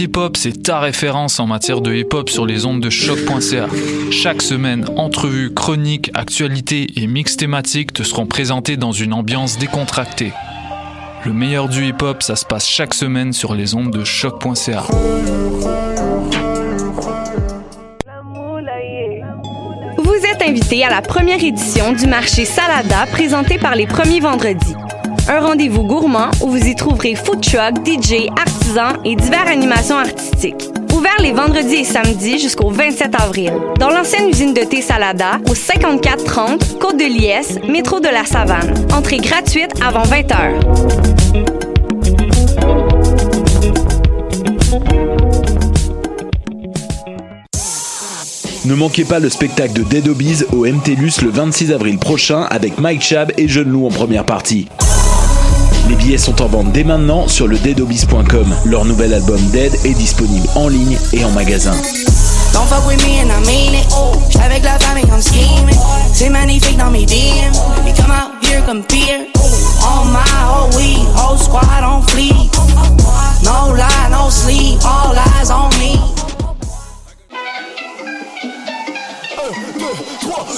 Hip Hop, c'est ta référence en matière de hip hop sur les ondes de choc.ca. Chaque semaine, entrevues, chroniques, actualités et mix thématiques te seront présentés dans une ambiance décontractée. Le meilleur du hip hop, ça se passe chaque semaine sur les ondes de choc.ca. Vous êtes invité à la première édition du marché Salada présenté par les premiers vendredis. Un rendez-vous gourmand où vous y trouverez food truck, DJ, artisans et diverses animations artistiques. Ouvert les vendredis et samedis jusqu'au 27 avril. Dans l'ancienne usine de thé Salada, au 5430 Côte de Liesse, métro de la Savane. Entrée gratuite avant 20 h. Ne manquez pas le spectacle de Dead Obies au MTLUS le 26 avril prochain avec Mike Chab et Jeune Lou en première partie. Les billets sont en vente dès maintenant sur le deadobies.com. Leur nouvel album Dead est disponible en ligne et en magasin. Don't fuck with me and I mean it. J'suis avec la famille comme scheming. C'est magnifique dans mes DM. They come out here compete. On my whole weed, whole squad on fleek. No lie, no sleep, all eyes on me.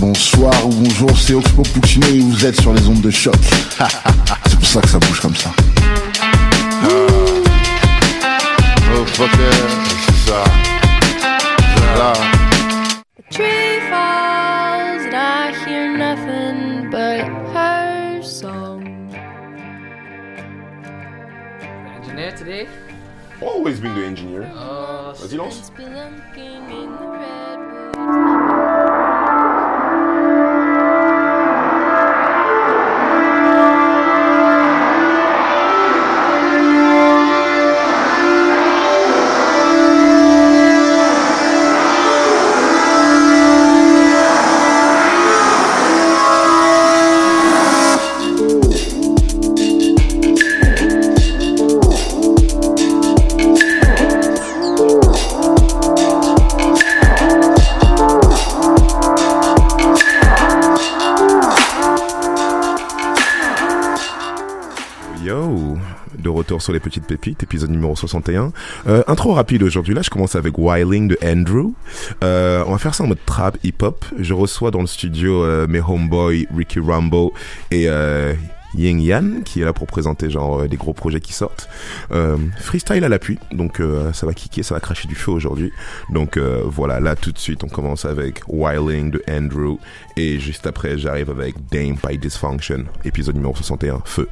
Bonsoir ou bonjour, c'est Oxpo Puccino et vous êtes sur les ondes de choc. c'est pour ça que ça bouge comme ça. Oh fuck c'est ça. Là. tree falls and I hear nothing but her song. Engineer today? Always been the engineer. Oh, Vas-y, lance. Retour sur les petites pépites, épisode numéro 61. Euh, intro rapide aujourd'hui, là je commence avec Wiling de Andrew. Euh, on va faire ça en mode trap hip-hop. Je reçois dans le studio euh, mes homeboys Ricky Rambo et euh, Ying Yan qui est là pour présenter genre des gros projets qui sortent. Freestyle à l'appui, donc ça va kicker, ça va cracher du feu aujourd'hui. Donc voilà, là tout de suite on commence avec Wiling de Andrew et juste après j'arrive avec Dame by Dysfunction, épisode numéro 61, feu.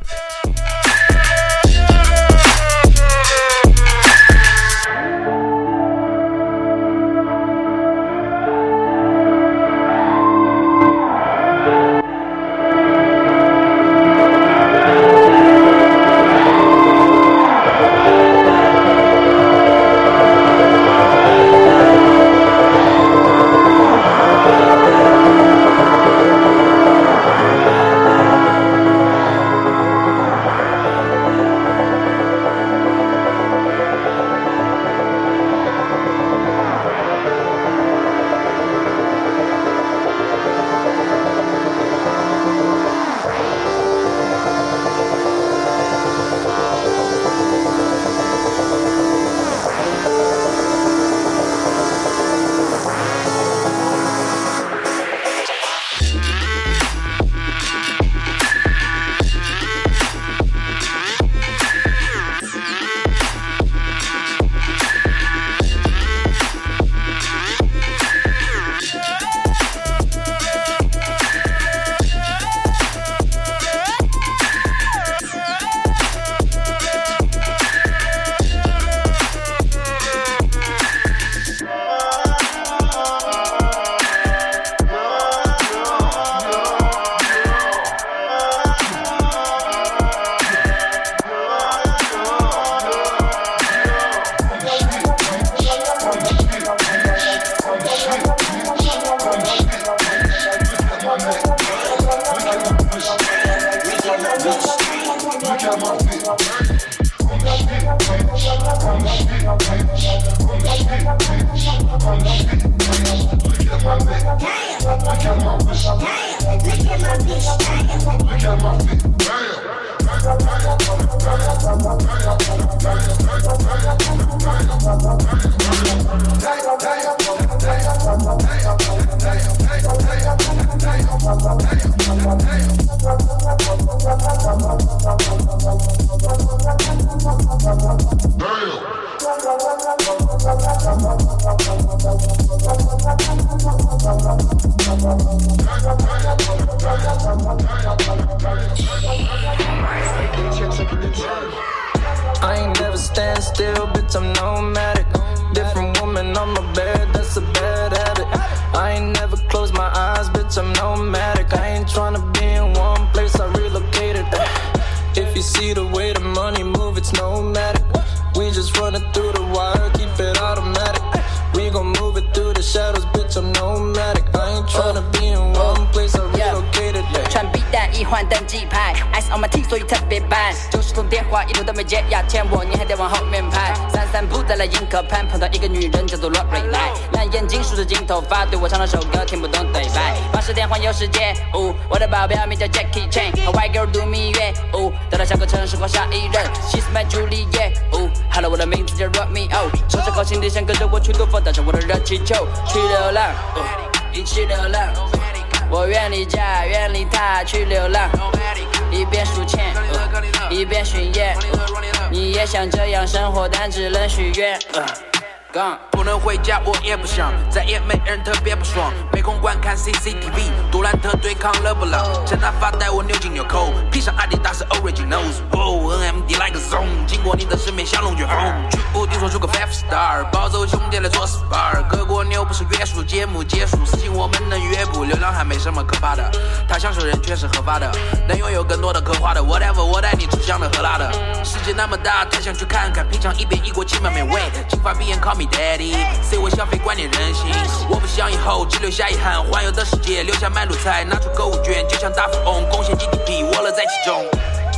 有更多的可花的，whatever，我带你吃香的喝辣的，世界那么大，太想去看看，品尝一遍异国情妙美味，金发碧眼 call me daddy，C 我消费观念任性，我不想以后只留下遗憾，环游的世界留下买路财，拿出购物券就像大富翁，贡献 GDP，我乐在其中。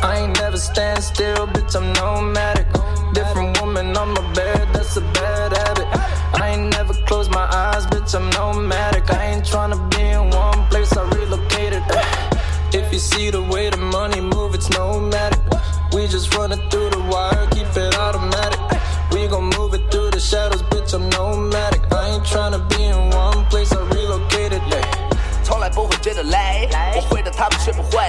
I ain't never stand still, bitch, I'm nomadic. Different woman on my bed, that's a bad habit. I ain't never close my eyes, bitch, I'm nomadic. I ain't tryna be If you see the way the money move, it's nomadic. We just run it through the wire, keep it automatic. We gon' move it through the shadows, bitch, I'm nomadic. I ain't tryna be in one place, I relocated. 从来不会觉得累，我会的他们学不会。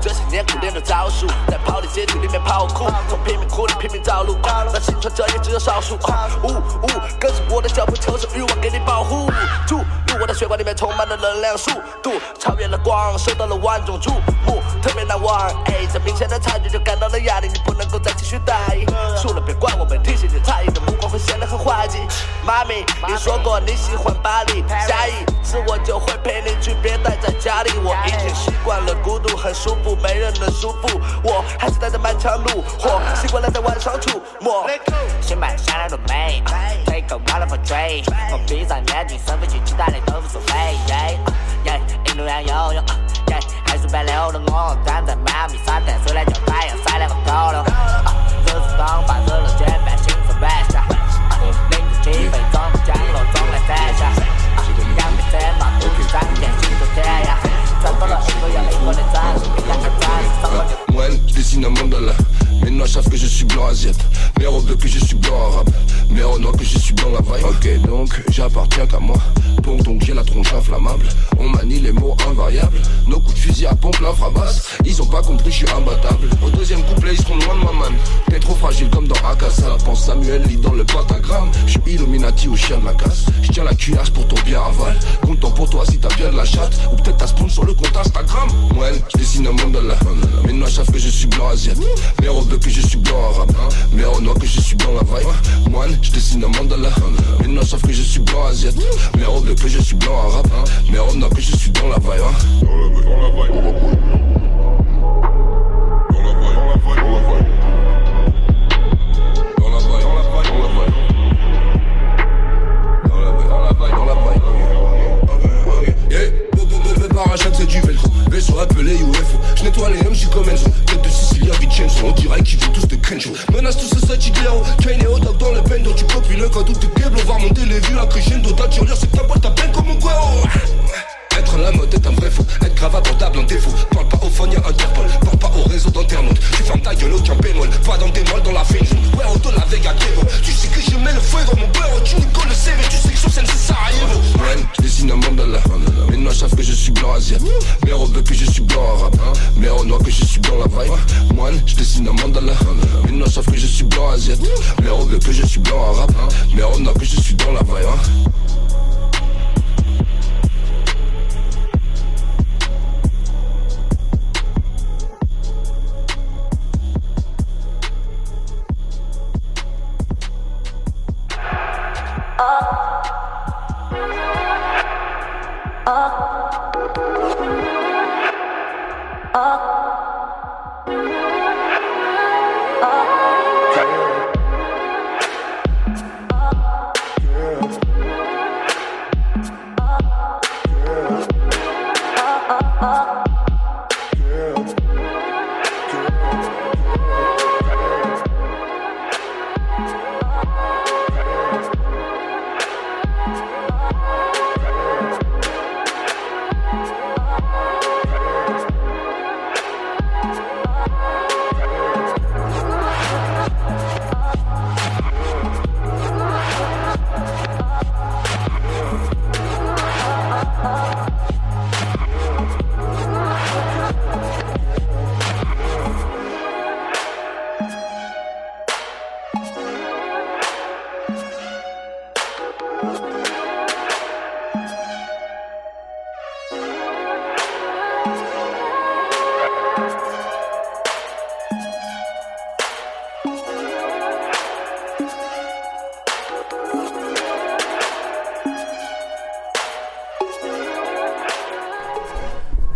这些年苦练的招数，在跑的街区里面跑酷，从贫民窟里拼命找路，那幸存者也只有少数。呜呜，跟着我的脚步，求生欲望给你保护。注入我的 血管里面充满了能量速度，超越了光，受到了万众瞩目，特别难忘。哎，这明显的差距就感到了压力，你不能够再继续待。输了别怪我没提醒你，差异的目光会显得很滑稽。妈咪，你说过你喜欢巴黎，下一次我就会陪你去，别待在家里。我已经习惯了孤独，很舒服，没人能束缚我，还是带着满腔怒火，习惯了在晚上出没。新买下来都美，Take a for trade，我闭上眼睛，深呼吸，其他的都无所谓。耶，一路上游泳，耶，海水白流的我站在妈咪沙滩，虽然叫太阳晒两个头了，热刺当发热了肩膀，心在软下，准备装不降落，装来三下，两杯三嘛，不去三点，心都甜呀。Ouais, dessine un mandala. Maintenant, savent que je suis blanc asiatique. Mes robes depuis, je suis blanc arabe. Mes renois que je suis blanc la. Ok, donc, j'appartiens qu'à moi. Bon, donc, j'ai la tronche inflammable. On manie les mots invariables. Nos coups de fusil à pompe, l'infrabasse. Ils ont pas compris, je suis imbattable. Au deuxième couplet, ils seront loin de ma man. T'es trop fragile comme dans Akasa. Pense Samuel, lit dans le pentagramme. Je suis Illuminati au chien de la casse. Je tiens la cuirasse pour ton bien aval. Content pour toi si t'as bien de la chatte. Ou peut-être t'as spawn sur le compte Instagram. Moine, je dessine un mandala. Noix savent que je suis blanc asiate. Mes robes que je suis blanc arabe. Mes renois que je suis blanc la vaille. Moine, je dessine un mandala. Noix savent que je suis blanc asiate. Mes robes que je suis blanc arabe. Mes renois que je suis dans la vaille. Vaille. Dans la vaille, parachute c'est du velcro Vaisseau appelé UFO Je nettoie les MJ comme Enzo Tête de Sicilia Vincenzo On dirait qu'ils viennent tous de Kenjo Menace tous ce site Guillermo Kane et Odog dans le bendo Tu copies le code t'es câble On va remonter les vues à crescendo Ta tirelire c'est ta boîte à peine comme mon guero Être la mode est un vrai faux, être grave abordable en défaut. Parle pas au phone, y'a Interpol, parle pas au réseau d'internautes. Tu fermes ta gueule, aucun bémol, pas dans des molles dans la fin Ouais, on l'avait à Kevo. Tu sais que je mets le feu dans mon beurre, tu colles le CV, tu sais que sur scène c'est Sarajevo. Je dessine un mandala. Mes noirs savent que je suis blanc asiat. Mes robes que je suis blanc arabe. Mes renois que je suis blanc la vibe. Moine, je dessine un mandala. Mes noirs savent que je suis blanc asiat. Mes robes que je suis blanc arabe. Mes renois que je suis dans la vibe. Hein.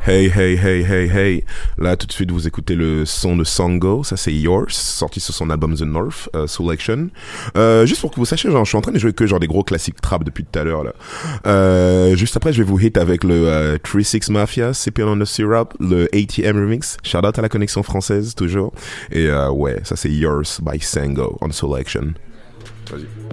Hey, hey, hey, hey, hey. Là, tout de suite, vous écoutez le son de Sango. Ça, c'est Yours, sorti sur son album The North euh, Selection. Euh, juste pour que vous sachiez, je suis en train de jouer que genre des gros classiques trap depuis tout à l'heure, là. Euh, juste après, je vais vous hit avec le euh, 3-6 Mafia, Sipping on the Syrup, le ATM Remix. Shout out à la connexion française, toujours. Et ouais, ça, c'est Yours by Sango on Selection. Vas-y.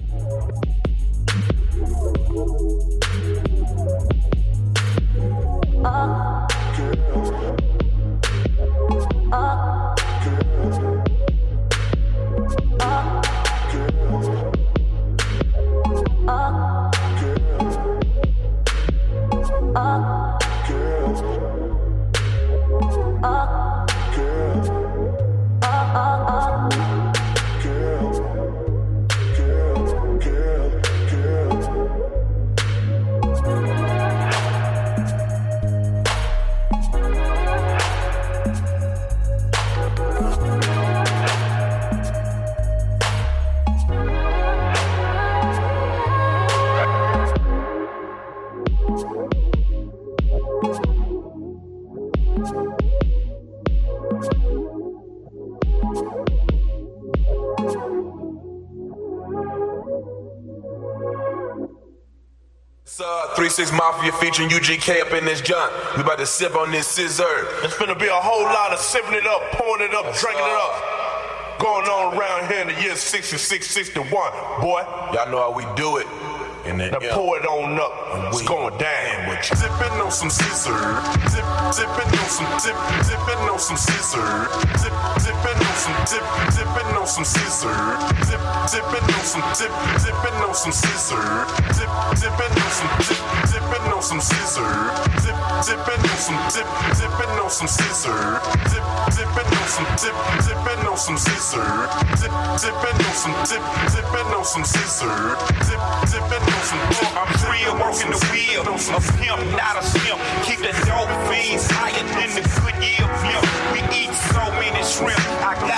UGK up in this joint. We about to sip on this sizzurp. It's gonna be a whole lot of sipping it up, pouring it up, drinking it up. Going on around here in the year 66, 61. Boy, y'all know how we do it. And then, now pour it on up. It's going down. With you. Sipping on some sizzurp. Zip, zipping on some zip, zipping on some sizzurp. Zip, zipping on some zip, zipping on some sizzurp. Zip, zipping on some zip, zipping on some sizzurp. Zip, zipping on some zip, zipping on some sizzurp. Zip, zipping on some zip, zipping on some sizzurp. Zip, zipping on some zip, zipping on some sizzurp. Zip, zipping on some zip, zipping on some sizzurp. Zip, zipping on some. I'm real, working the wheel. A pimp, not a simp. Keep the dope fiends higher than the Goodyear blimp. We eat so many shrimp. I got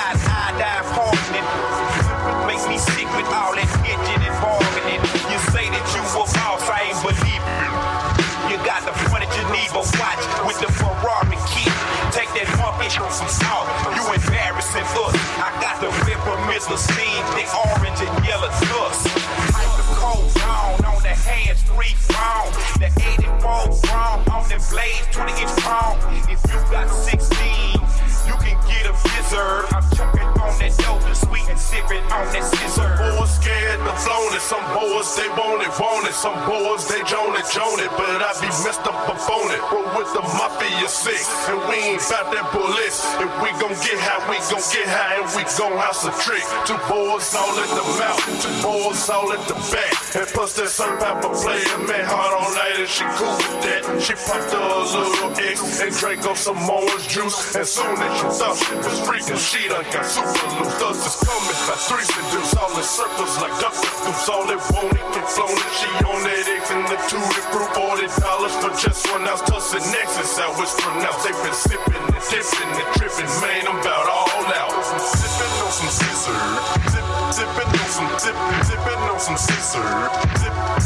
it. Some boys they want it, want it. Some boys, they joan it, joan it, but I be messed up up on it. Roll with the mafia sick, and we ain't bout that bullet. If we gon' get high, we gon' get high, and we gon' house a trick. Two boys all in the mouth, two boys all in the back. And plus that some pepper player, man, hard all night, and she cool with that. She popped a little X and drank up some orange juice. And soon as she thought she was freaking, she done got super loose. Thugs is coming by threes and deuce, all in circles like duck deuce. All it won't it get flown, and she on that X and the two to prove forty dollars for just one ounce. Tussionex, how it's pronounced. They been sipping and dipping and tripping, man, I'm about all out. Sipping on some sizzurp, zip, on some zip, zipping on some sizzurp, zip,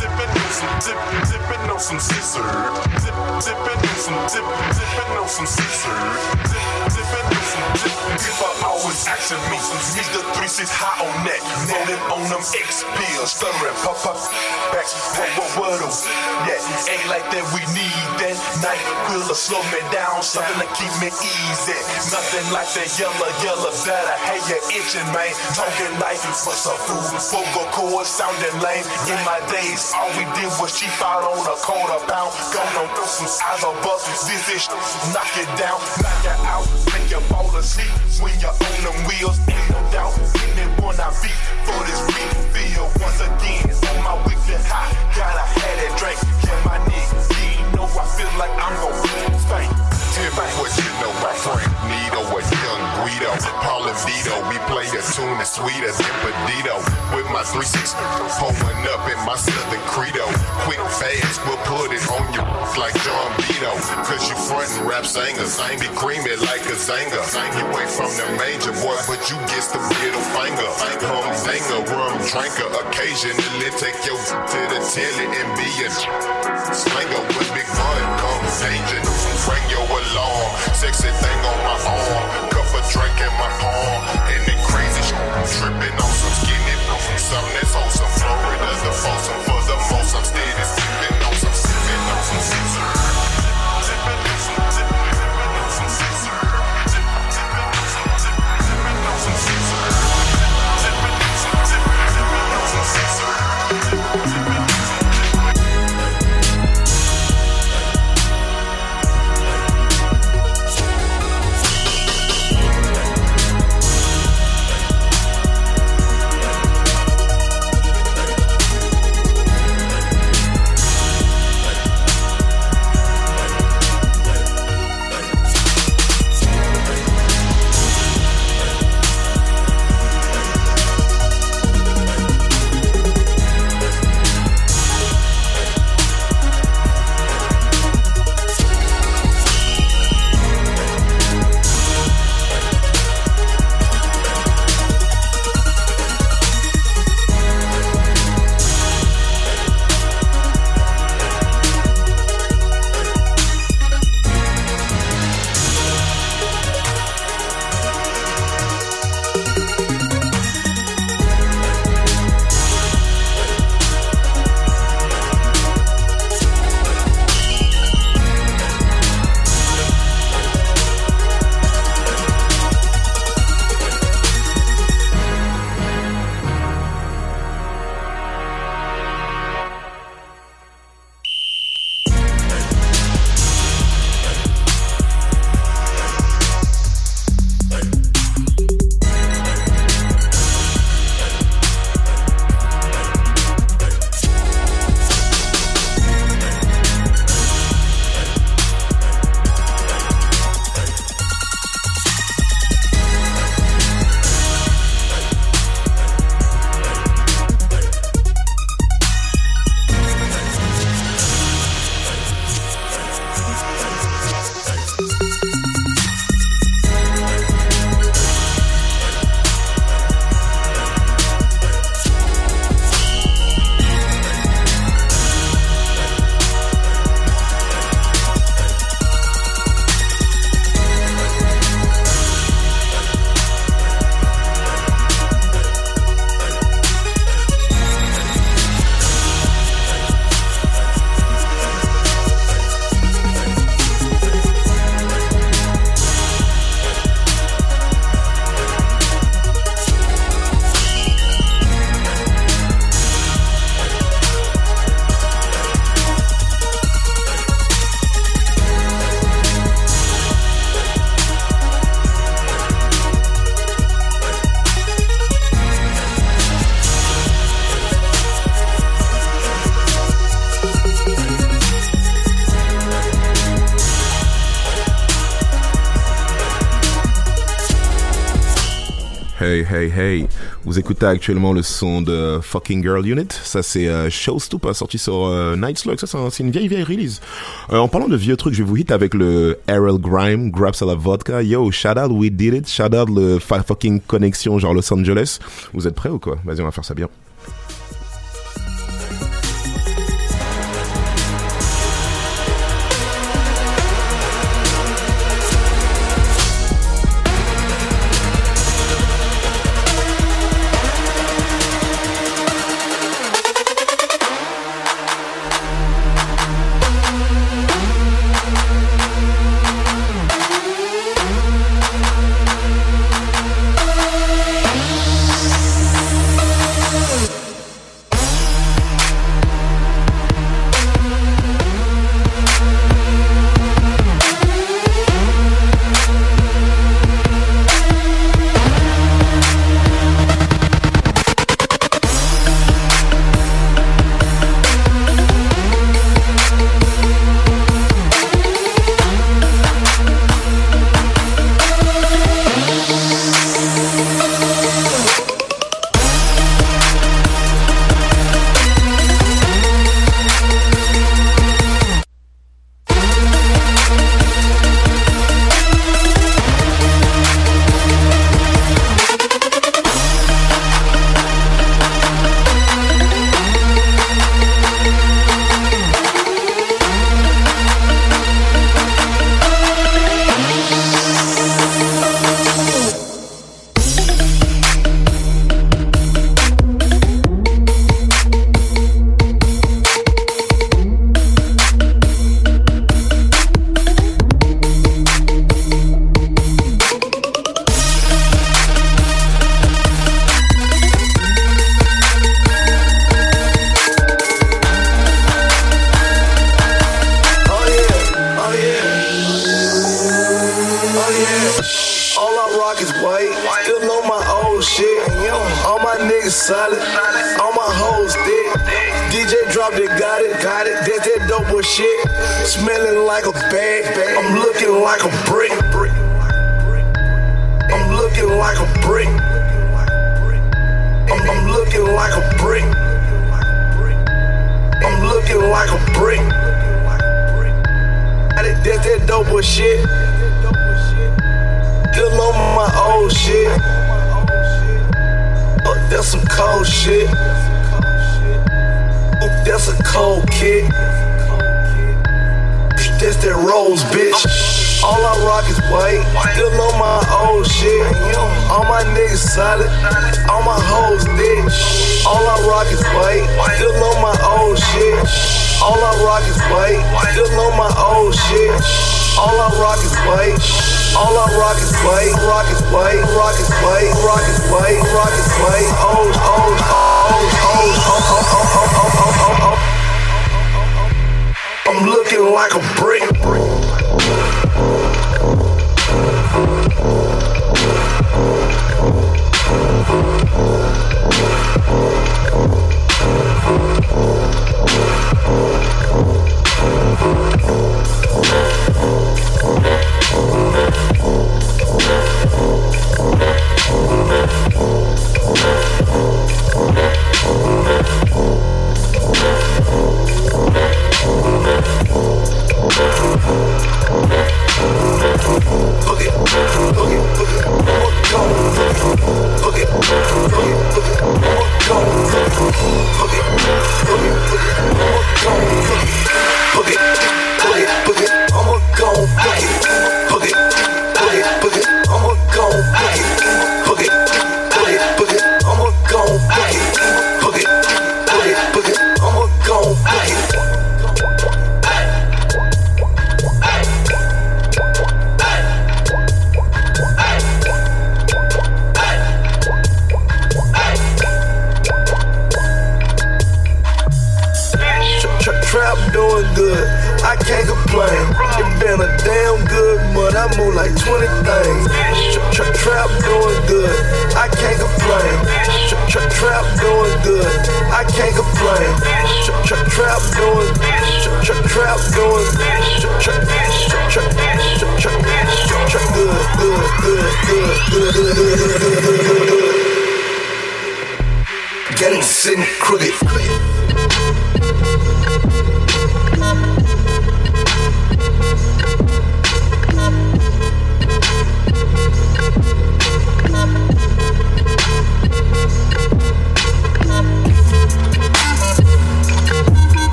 some zip, zipping on some sizzurp, zip, zipping on some zip, zipping on some sizzurp, zip, zipping on some zip. People always asking me, is the three six high on that? Rolling on them X pills, stirring pop up back, what what what Yeah, ain't like that. We need that night will slow me down, something to keep me easy. Nothing like that yellow yellow that I hate you itching, man. Talking like what's up, food? Vocal chords sounding lame. In my days, all we did was cheap out on a quarter pound. Gonna throw some eyes on bust. This is knock it down, knock it out, make you fall asleep. When you're on them wheels, ain't no doubt. Getting it when I beat for this beat. Feel once again on my weekly high. Gotta have that drink, yeah, my nigga. You know I feel like I'm gon' stay. Me what you know about Frank Nito or Young Guido. Paul and Vito, we play a tune that's sweeter than Pedito. With my 3-6 pulling up in my Southern Credo. Quick, fast, we'll put it on you like John Vito. Cause you frontin' rap singers. Ain't be creamy like a Zanga. You ain't from the major boy, but you get the middle finger. Hum singer, rum drinker. Occasionally take your to the telly and be a slinger with big bud conversation. Bring your alarm, sexy thing on my arm, cup of drink in my palm, and that crazy shit tripping on some skinny, From something that's wholesome. Florida, the foursome hey, hey. Vous écoutez actuellement le son de Fucking Girl Unit. Ça, c'est euh, Showstoop, hein, sorti sur euh, Night Slug. Ça, c'est une vieille, vieille release. Euh, en parlant de vieux trucs, je vais vous hit avec le Errol Grime, grabs à la Vodka. Yo, shout out, we did it. Shout out le fucking connexion, genre Los Angeles. Vous êtes prêts ou quoi? Vas-y, on va faire ça bien.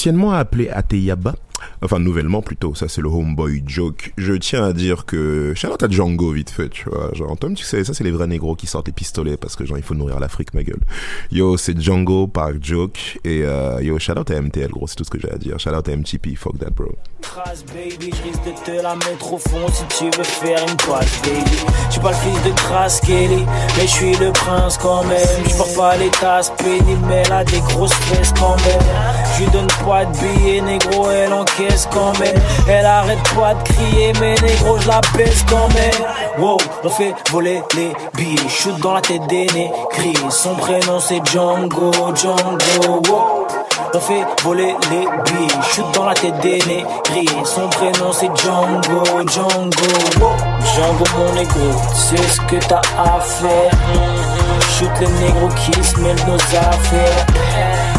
anciennement appelé à ça, c'est le homeboy joke. Je tiens à dire que. Charlotte à Django, vite fait, tu vois. Genre, Tom, tu sais, ça, c'est les vrais négros qui sortent les pistolets parce que, genre, il faut nourrir l'Afrique, ma gueule. Yo, c'est Django par joke. Et euh, yo, out à MTL, gros, c'est tout ce que j'ai à dire. Charlotte à MTP, fuck that, bro. Baby, je suis pas le fils de Kelly, mais je suis le prince quand même. Je pas les tasses quand même. Je lui donne de billets, négro, quand même. Elle arrête pas de crier, mais négro, je la pèse quand même. Wow, on fait voler les billes, shoot dans la tête des négris. Son prénom c'est Django, Django, wow. On fait voler les billes, shoot dans la tête des négris. Son prénom c'est Django, Django, wow. Django mon négro, c'est ce que t'as à faire. Mm-hmm. Shoot les négros qui se mêlent nos affaires.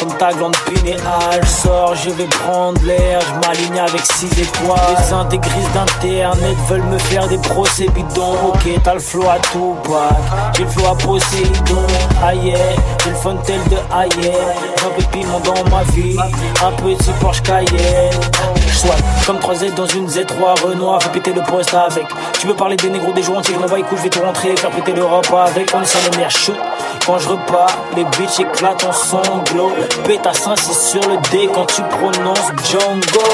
Comme ta glande pinéale sort, je vais prendre l'air. Je m'aligne avec six étoiles. Les intégristes d'internet veulent me faire des procès bidons. Ok, t'as le flow à tout J'ai le flow à Poséidon. Aïe, j'ai le fontel de aïe. Un peu de dans ma vie. Un petit Porsche Cayenne. Soit comme 3Z dans une Z3 Renoir. Fais péter le poste avec. Tu veux parler des négros des jours entiers. Je m'envoie coups, je vais tout rentrer. Faire péter l'Europe avec. On est sur les shoot. Quand je repars, les bitches éclatent en sanglots. À 5-6 sur le D quand tu prononces Django.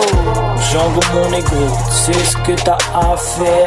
Django, mon négro, c'est ce que t'as à faire.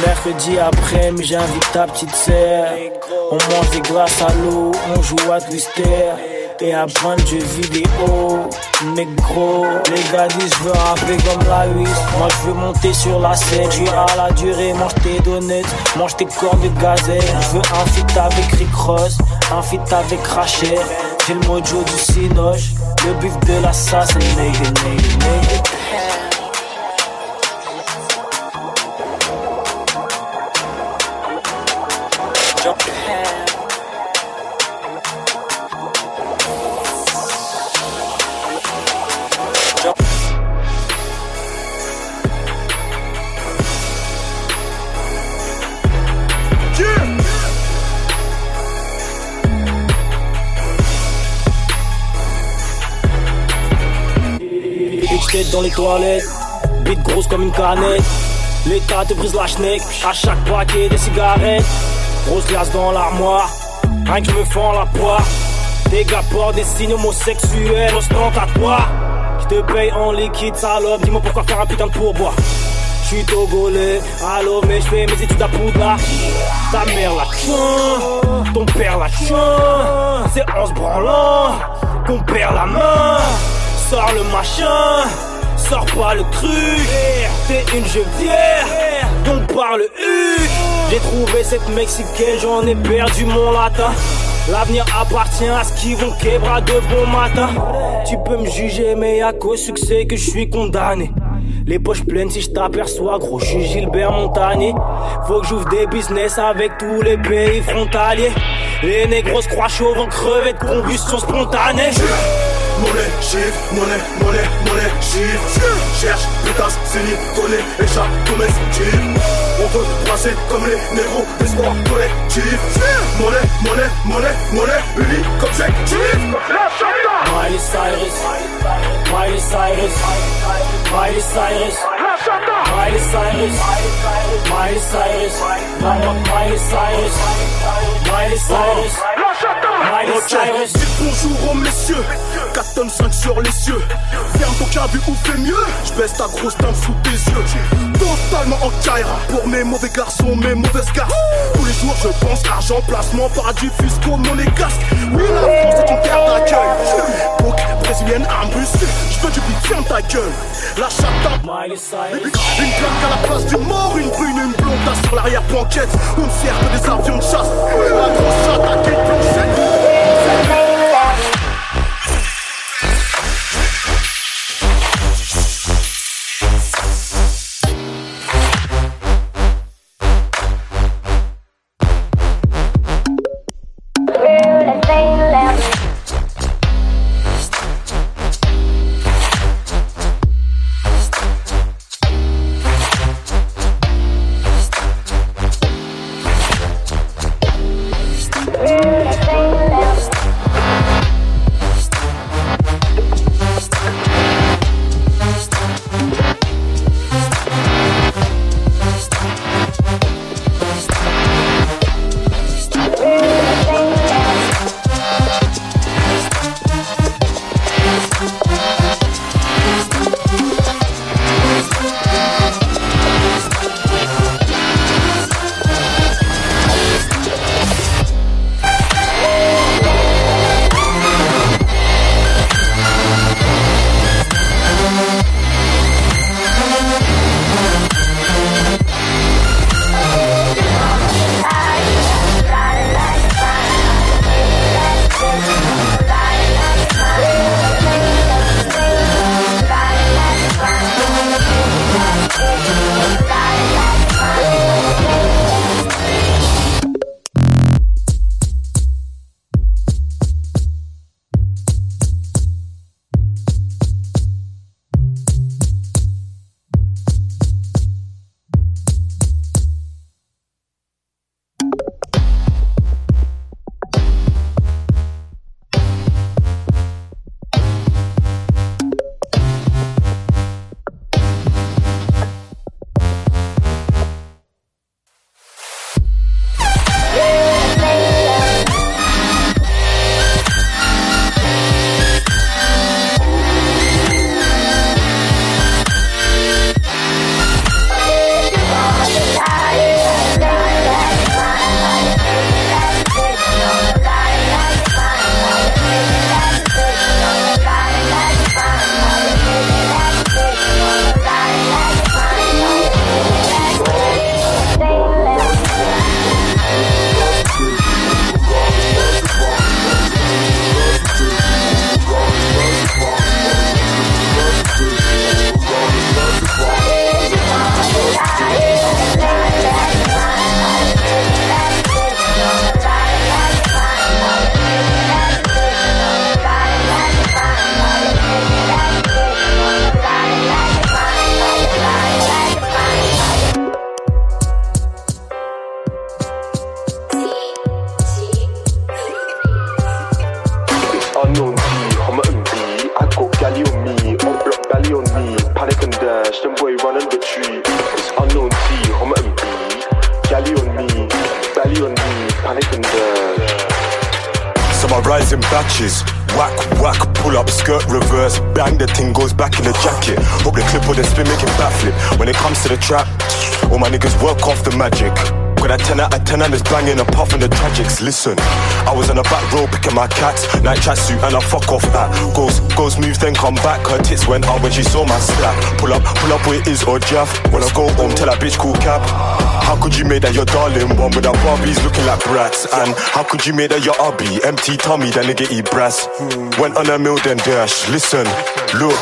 Mercredi après, mais j'invite ta petite sœur. On mange des glaces à l'eau, on joue à Twister. Et à prendre jeux vidéo, négro. Les gars disent je veux rapper comme la 8. Moi je veux monter sur la scène, je à la durée, mange tes donuts, mange tes corps de gazelle. Je veux un feat avec Rick Ross, un feat avec Rachel. J'ai le mojo du Cinoche, le bif de nigga, nigga, nigga. Dans les toilettes, bite grosse comme une canette. L'état te brise la schneck, à chaque paquet des cigarettes. Grosse glace dans l'armoire, que je me fends la poire. Des gars portent des signes homosexuels ostentatoires. Je te paye en liquide, salope, dis-moi pourquoi faire un putain de pourboire. J'suis togolais, allô, mais j'fais mes études à Poudlard. Ta mère la chien, ton père la chien. C'est en se branlant qu'on perd la main. Sors le machin, sors pas le truc. T'es une gevière, donc parle huc. J'ai trouvé cette mexicaine, j'en ai perdu mon latin. L'avenir appartient à ce qui vont quebra de bon matin. Tu peux me juger, mais à qu'au succès que je suis condamné. Les poches pleines si je t'aperçois, gros, je suis Gilbert Montagnier. Faut que j'ouvre des business avec tous les pays frontaliers. Les négros se croient chauds vont crever de combustion spontanée. Monnaie, chiffre, monnaie, monnaie, monnaie, chiffre Cherche, pétasse, sénie, connaît, échappe, domestique On veut brasser comme les négros, espoir collectif. Monnaie, monnaie, monnaie, monnaie, unique objectif. Miley Cyrus, Miley Cyrus, Miley Cyrus, Miley Cyrus, Miley Cyrus, Mama Miley Cyrus, Miley Cyrus, Cyrus. Bonjour aux messieurs. 4 tonnes 5 sur les cieux. Ferme ton cabus ou fais mieux. Je baisse ta grosse dame sous tes yeux. Totalement en Kaira Pour mes mauvais garçons, mes mauvaises cartes Tous les jours je pense argent, placement, paradis fiscaux, monégasque Oui la France est une terre d'accueil. Coke, brésilienne, armbus Je veux du beat, ferme ta gueule. La chata. Une claque à la place du mort Une brune, une blonde sur l'arrière-banquette. On ne sert que des avions de chasse. La grosse chata qui Listen. A 10 out of 10 and it's banging apart from the tragics. Listen, I was on the back row picking my cats, night tracksuit and I fuck off that. Goes, goes, moves, then come back. Her tits went up when she saw my stack. Pull up, pull up with Iz or Jeff. When I go home, tell that bitch cool cap. How could you make that your darling one without Barbies looking like brats? And how could you make that your hubby? Empty tummy, that nigga eat brass. Went on a mill, then dash. Listen, look,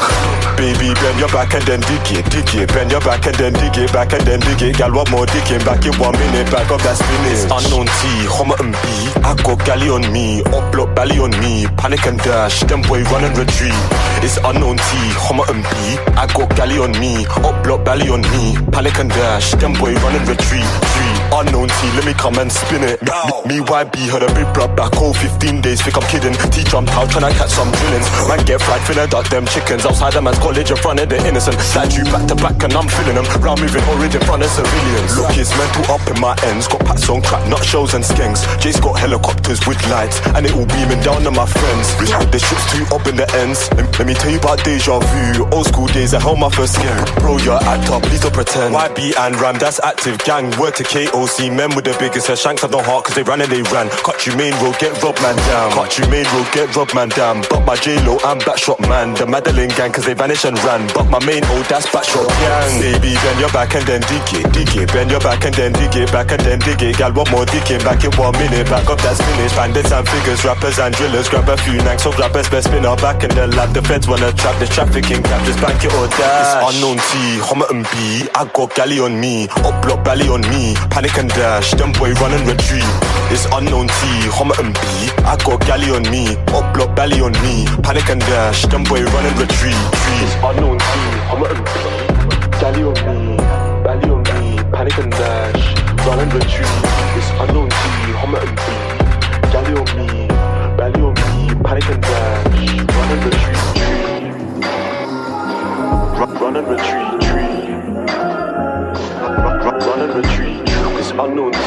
baby, bend your back and then dig it, dig it. Bend your back and then dig it, back and then dig it. Gal, what more digging? Back in one minute, back up that spinach. Unknown T, Homerton B. I got galley on me, up block belly on me. Panic and dash, them boy run and retreat. It's unknown T, Homerton B. I got galley on me, up block belly on me. Panic and dash, them boy running retreat. Three. Unknown T, let me come and spin it. Me, me YB heard a big blood back all 15 days, think I'm kidding. T jumped out trying to catch some drillings. Man get fried, finna duck them chickens. Outside the man's college in front of the innocent. Slide you back to back and I'm feeling them. Round moving orange in front of civilians. Look, it's mental up in my ends. Got pats on crack, nut shells and skanks. Jay's got helicopters with lights, and it all beaming down on my friends. The ship's too up in the ends. Let, me tell you about deja vu. Old school days, I held my first scare. Bro, you're act up, please don't pretend. YB and Ram, that's active gang. Word to KOC, men with the biggest head. Shanks have no heart, cause they ran and they ran. Cut you main road, get robbed man down. Cut you main road, get robbed man down. But my J-Lo, I'm backshot man. The Madeline gang, cause they vanish and ran. But my main old, that's backshot gang. Baby, bend your back and then dig it, dig it. Bend your back and then dig it, back and then dig it. Gal, one more digging, back in one minute. Back up that spinach. Bandits and figures, rappers and drillers. Grab a few nanks, so grab best best spinner back in the lab. The feds wanna trap this trafficking cap, just bank it or dash. It's unknown T, Homerton B. I got galley on me, up block belly on me. Panic and dash, them boy run and retreat. It's unknown T, Homerton B. I got galley on me, up block belly on me. Panic and dash, them boy run and retreat. It's unknown T, Homerton B. Galley on me, belly on me, panic and dash, run and retreat. It's unknown T, Homerton B. Galley on me, belly on me, panic and dash, run and retreat. Run, run and retreat. Run, run, run and retreat. It's unknown T,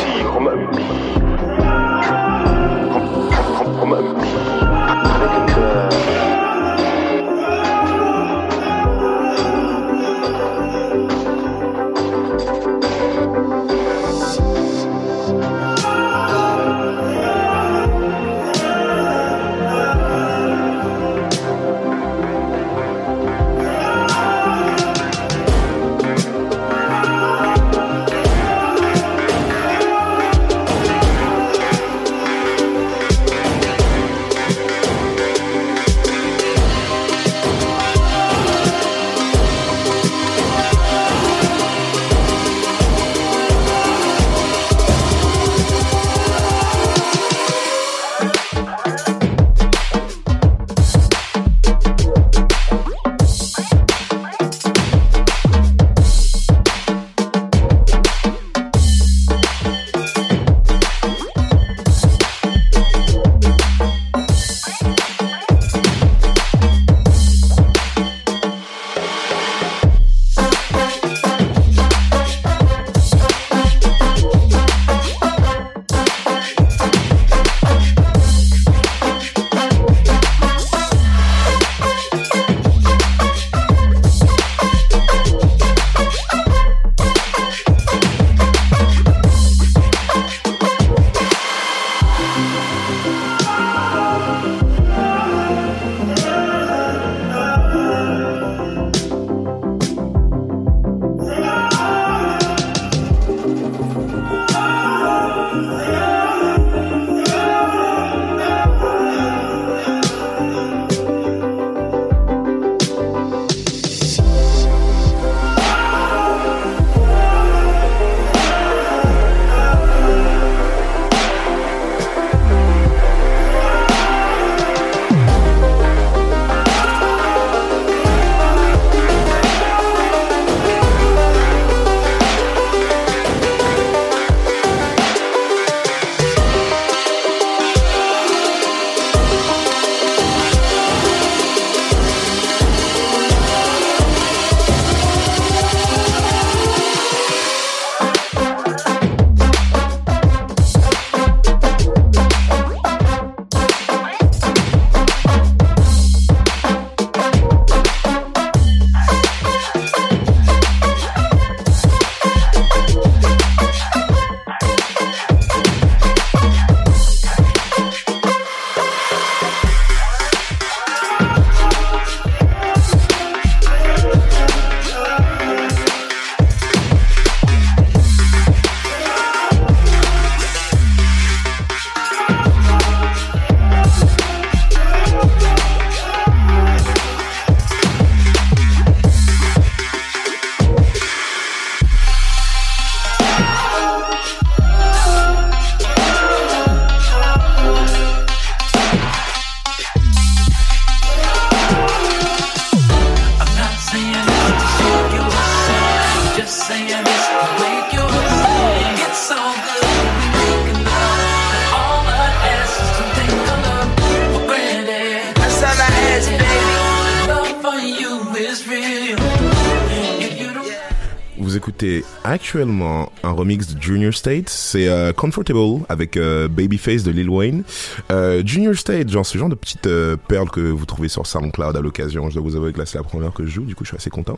actuellement un remix de Junior State, c'est euh, Comfortable avec euh, Babyface de Lil Wayne. Euh, Junior State, genre ce genre de petite perle que vous trouvez sur SoundCloud à l'occasion. Je dois vous avouer que là c'est la première que je joue, du coup je suis assez content.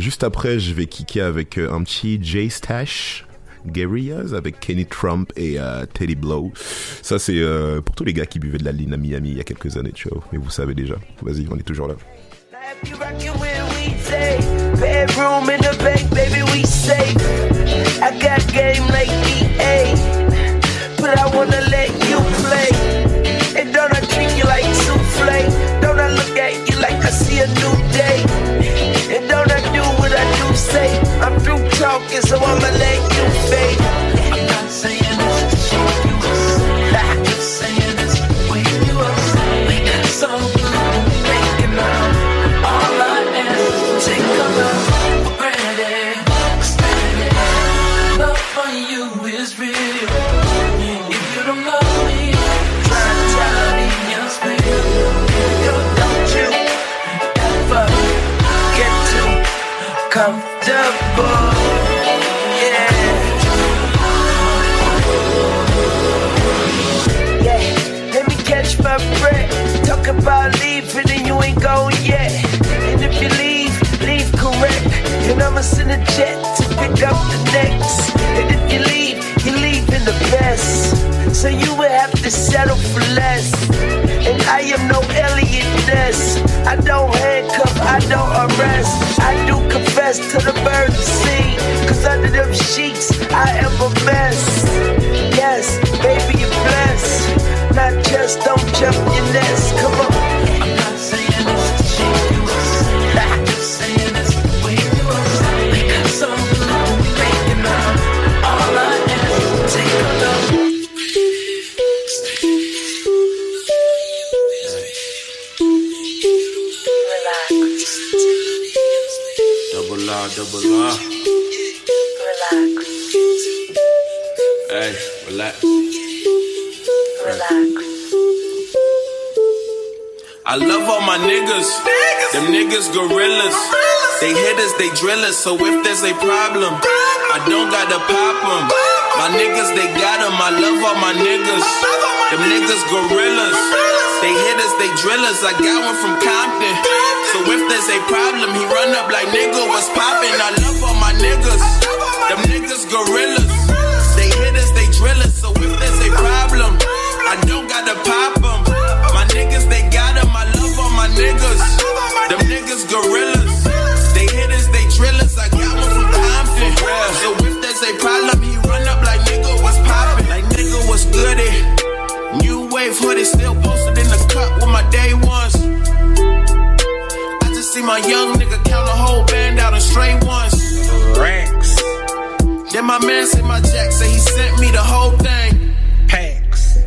Juste après, je vais kicker avec un petit J Stash. Guerrillas avec Kenny Trump et Teddy Blow. Ça c'est pour tous les gars qui buvaient de la ligne à Miami il y a quelques années, tu vois. Mais vous savez déjà. Vas-y, on est toujours là. Bedroom in the bank, baby, we safe. I got game like EA, but I wanna let you play. And don't I treat you like souffle? Don't I look at you like I see a new day? And don't I do what I do say? I'm through talking, so I'ma let you fade. Jet to pick up the next. And if you leave, you leave in the best. So you would have to settle for less. And I am no Eliot Ness. I don't handcuff, I don't arrest. I do confess to the birds sea. Cause under them sheets, I am a mess. Yes, baby, you're blessed. Not just don't jump your nest. Come on. Niggas gorillas. They hit us, they drill us. So if there's a problem, I don't gotta pop them. My niggas, they got 'em. I love all my niggas. Them niggas gorillas. They hit us, they drill us. I got one from Compton. So if there's a problem, he run up like nigga, what's poppin'? I love all my niggas. Them niggas gorillas. My man sent my check, say he sent me the whole thing. Packs.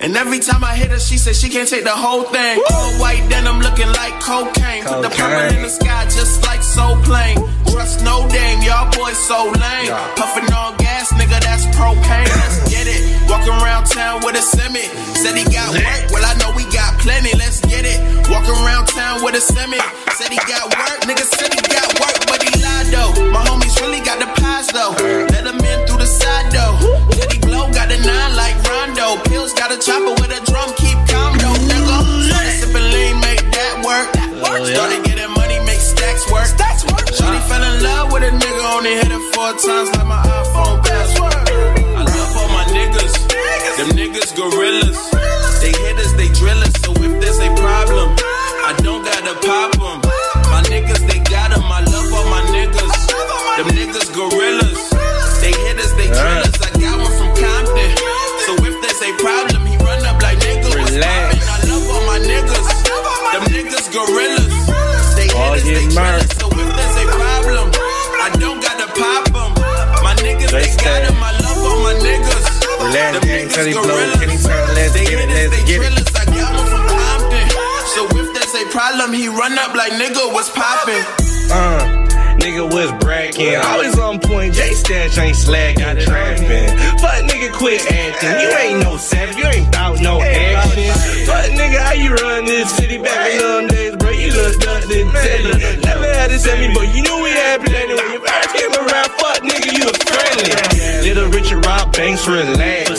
And every time I hit her, she said she can't take the whole thing. All white denim looking like cocaine. Put the purple in the sky just like so plain. Trust no dame, y'all boys so lame. Puffing on gas, nigga, that's propane. Let's get it. Walking around town with a semi. Said he got work, well I know we got plenty. Let's get it. Walking around town with a semi. Said he got work, nigga said he got chopper with a drum, keep calm though, nigga. Started sipping lean, make that work. Started getting money, make stacks work. Stacks work. Shorty fell in love with a nigga, only hit it four times like my iPhone They hit us, they drill. So if there's a problem, I don't gotta pop 'em. My niggas, they got 'em. I love all my niggas. Relax, Them gang, niggas Teddy Blow. Kenny Turner, let's They get it, let's they get it. I got one from Compton. So if there's a problem, he run up like nigga, what's poppin'? Uh, nigga was bragging, always on point. J Stash ain't slacking, trapping. Fuck nigga, quit acting. You ain't no savage, you ain't about no action. Fuck nigga, how you run this city back in them days, bro? You look nothing telly. Never had to send me, but you knew we had plenty. When you first came around, fuck nigga, you friendly. Little Richard Rob Banks, relax.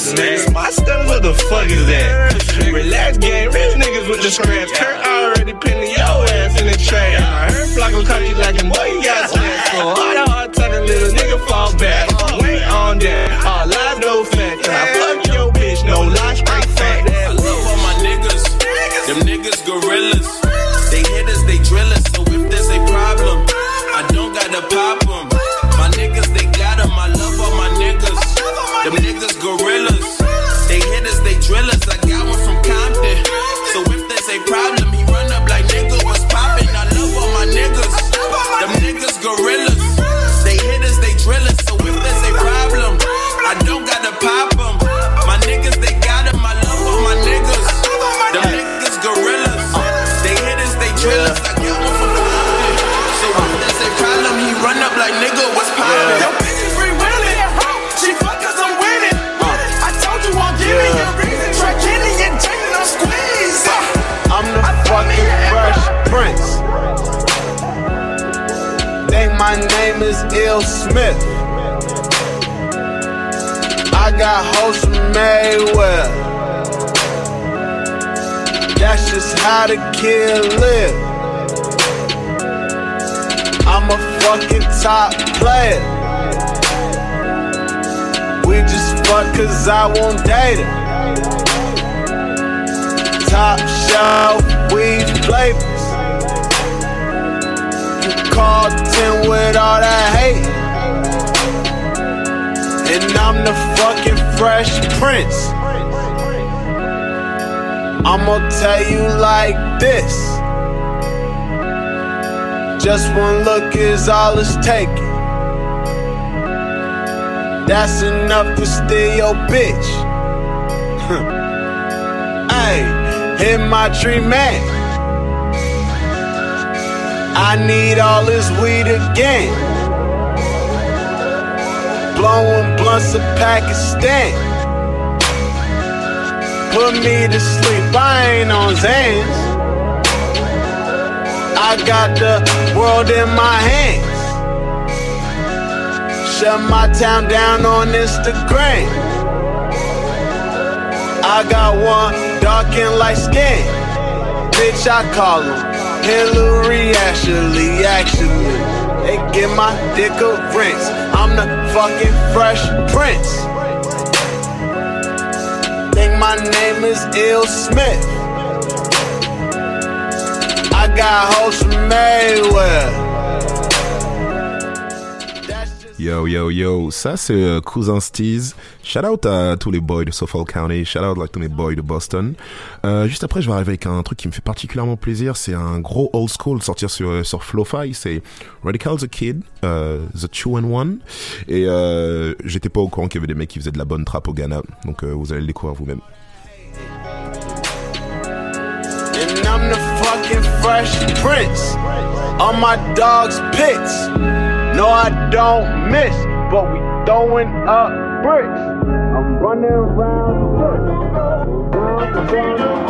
My stuff, what the fuck is that? Relax, gang, rich niggas with the scraps. Kurt already pinning your ass in the trash. I heard Flocko caught you like him, boy, you got slapped. So the hard talking little nigga fall back. Wait on that, all lies, no fact. I fuck your bitch, no lie, straight fact. I love all my niggas. Them niggas Smith. I got hoes from Mayweather. That's just how the kid live. I'm a fucking top player. We just fuck cause I won't date her. Top shelf weed flavors. You call 10 with all that hate. And I'm the fucking fresh prince. I'ma tell you like this. Just one look is all it's taking. That's enough to steal your bitch. Hey, hit my tree man. I need all this weed again. Blowing blunts of Pakistan. Put me to sleep, I ain't on Zans. I got the world in my hands. Shut my town down on Instagram. I got one dark and light skin. Bitch, I call him Hillary Ashley. Actually, they get my dick a rinse. Fucking fresh prince. Think my name is Will Smith. I got hoes from Yo, yo, yo, ça c'est euh, Cousin Steez. Shout out à tous les boys de Suffolk County, shout out like tous mes boys de Boston. Euh, juste après, je vais arriver avec un truc qui me fait particulièrement plaisir. C'est un gros old school sortir sur, euh, sur. C'est Radical the Kid, The Two and One. Et j'étais pas au courant qu'il y avait des mecs qui faisaient de la bonne trap au Ghana. Donc vous allez le découvrir vous-même. I'm the fucking fresh prince. All my dogs pits. No, I don't miss, but we throwing up bricks. I'm running around. real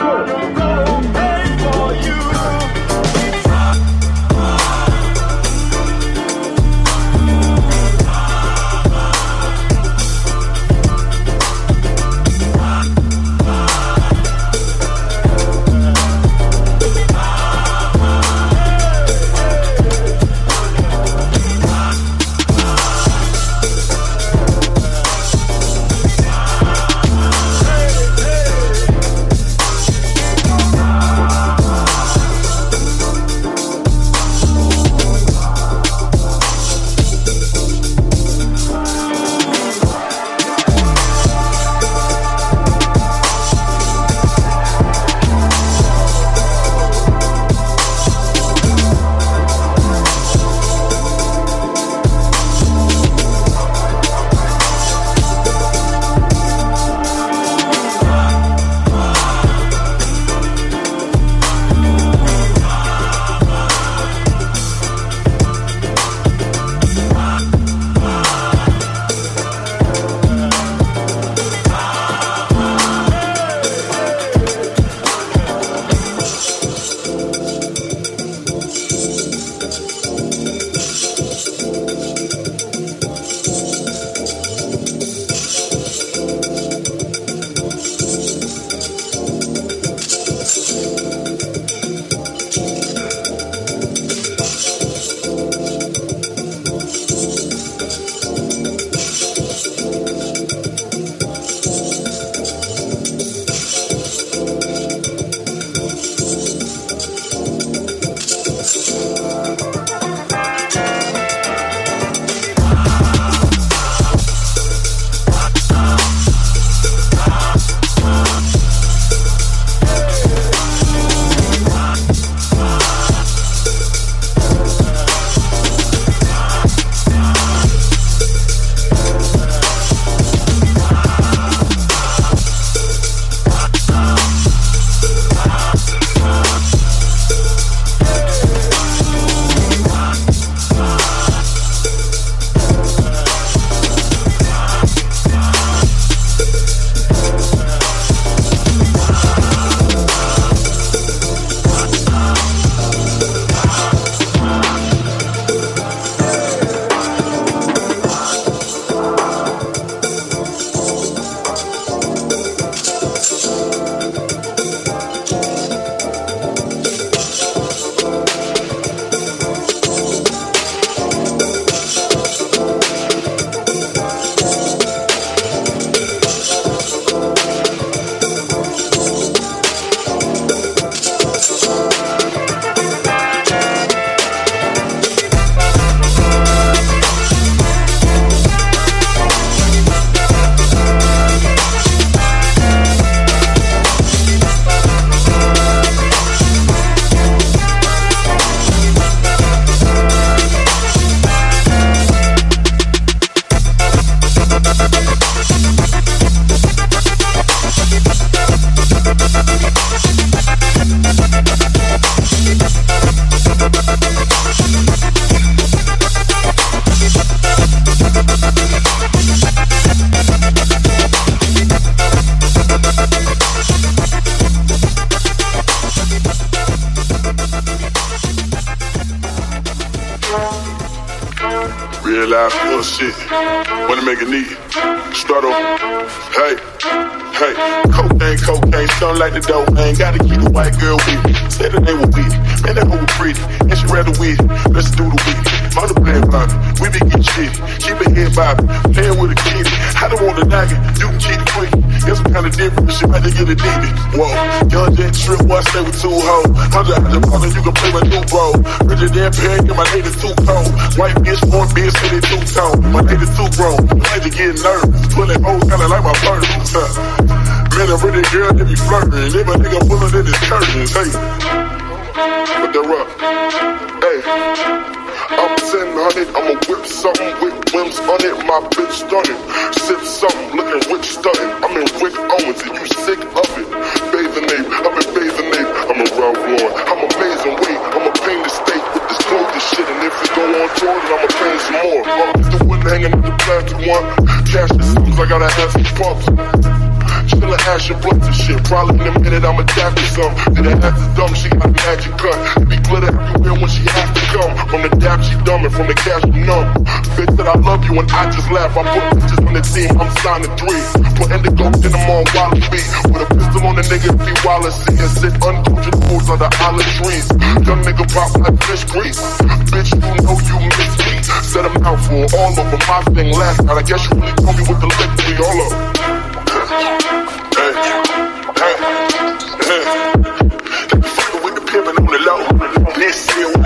like the dope, man. Gotta keep the white girl with me. Said the name was weed. Man, that hoe was pretty. And she rather weed. Let's do the weed. Mother playing Bobby. We be getting shit. Keep it head Bobby. Playing with a kitty. I don't want to knock it. You can cheat it quick. It's some kind of different. She might get a addicted. Whoa. Young Jet trip, boy, stay with two hoes. Hundred out the pocket, you can play my new bro. Richard Dan Perry, and my nigga too cold. White bitch, four bitch, and it two tone. My nigga too grown. Might to get nervous. Pretty girl, they be flirting. If a nigga pulling in his curtains, hey. But they're up. Hey. I'm 1000, I'ma whip something with whims on it. My bitch stunning. Sip something, looking rich stunning. I'm in Rick Owens, and you sick of it. Bathing Ape, I'm in Bathing Ape. I'm a Ralph Lauren. I'm amazing, wait, I'ma paint the state with this clothing shit. And if it go on tour, then I'ma paint some more. Uh, the wood hanging with the plastic one. Cash the sums, I gotta have some pumps. Ash your blunt and shit. Probably in a minute I'ma dap you some. And that ass is dumb, she got magic cut. It be glitter everywhere when she has to come. From the dap she dumb and from the cash she numb. Bitch said I love you and I just laugh. I put bitches on the team, I'm signing three. Put indigo in them on Wally B. With a pistol on the nigga, be Wallace C. And sit uncultured fools under olive trees. Young nigga pop like fish grease. Bitch, you know you miss me. Set a mouthful all over my thing last night. I guess you really told me with the lick to me all up. fortaleceu.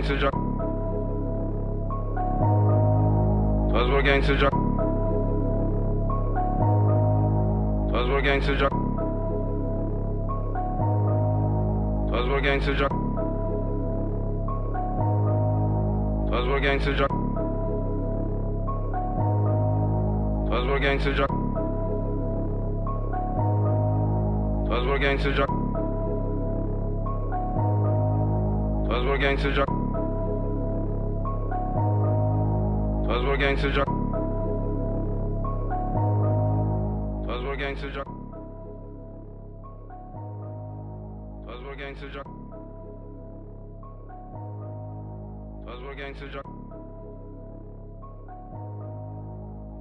gangster jock. That's what gangster jock. That's what gangster jock. That's what gangster jock. That's what gangster jock. That's what gangster jock. That's what gangster jock. That's what gangster jock. Buzzword Gangster Jock. Buzzword Gangster Jock. Buzzword Gangster Jock. Buzzword Gangster Jock.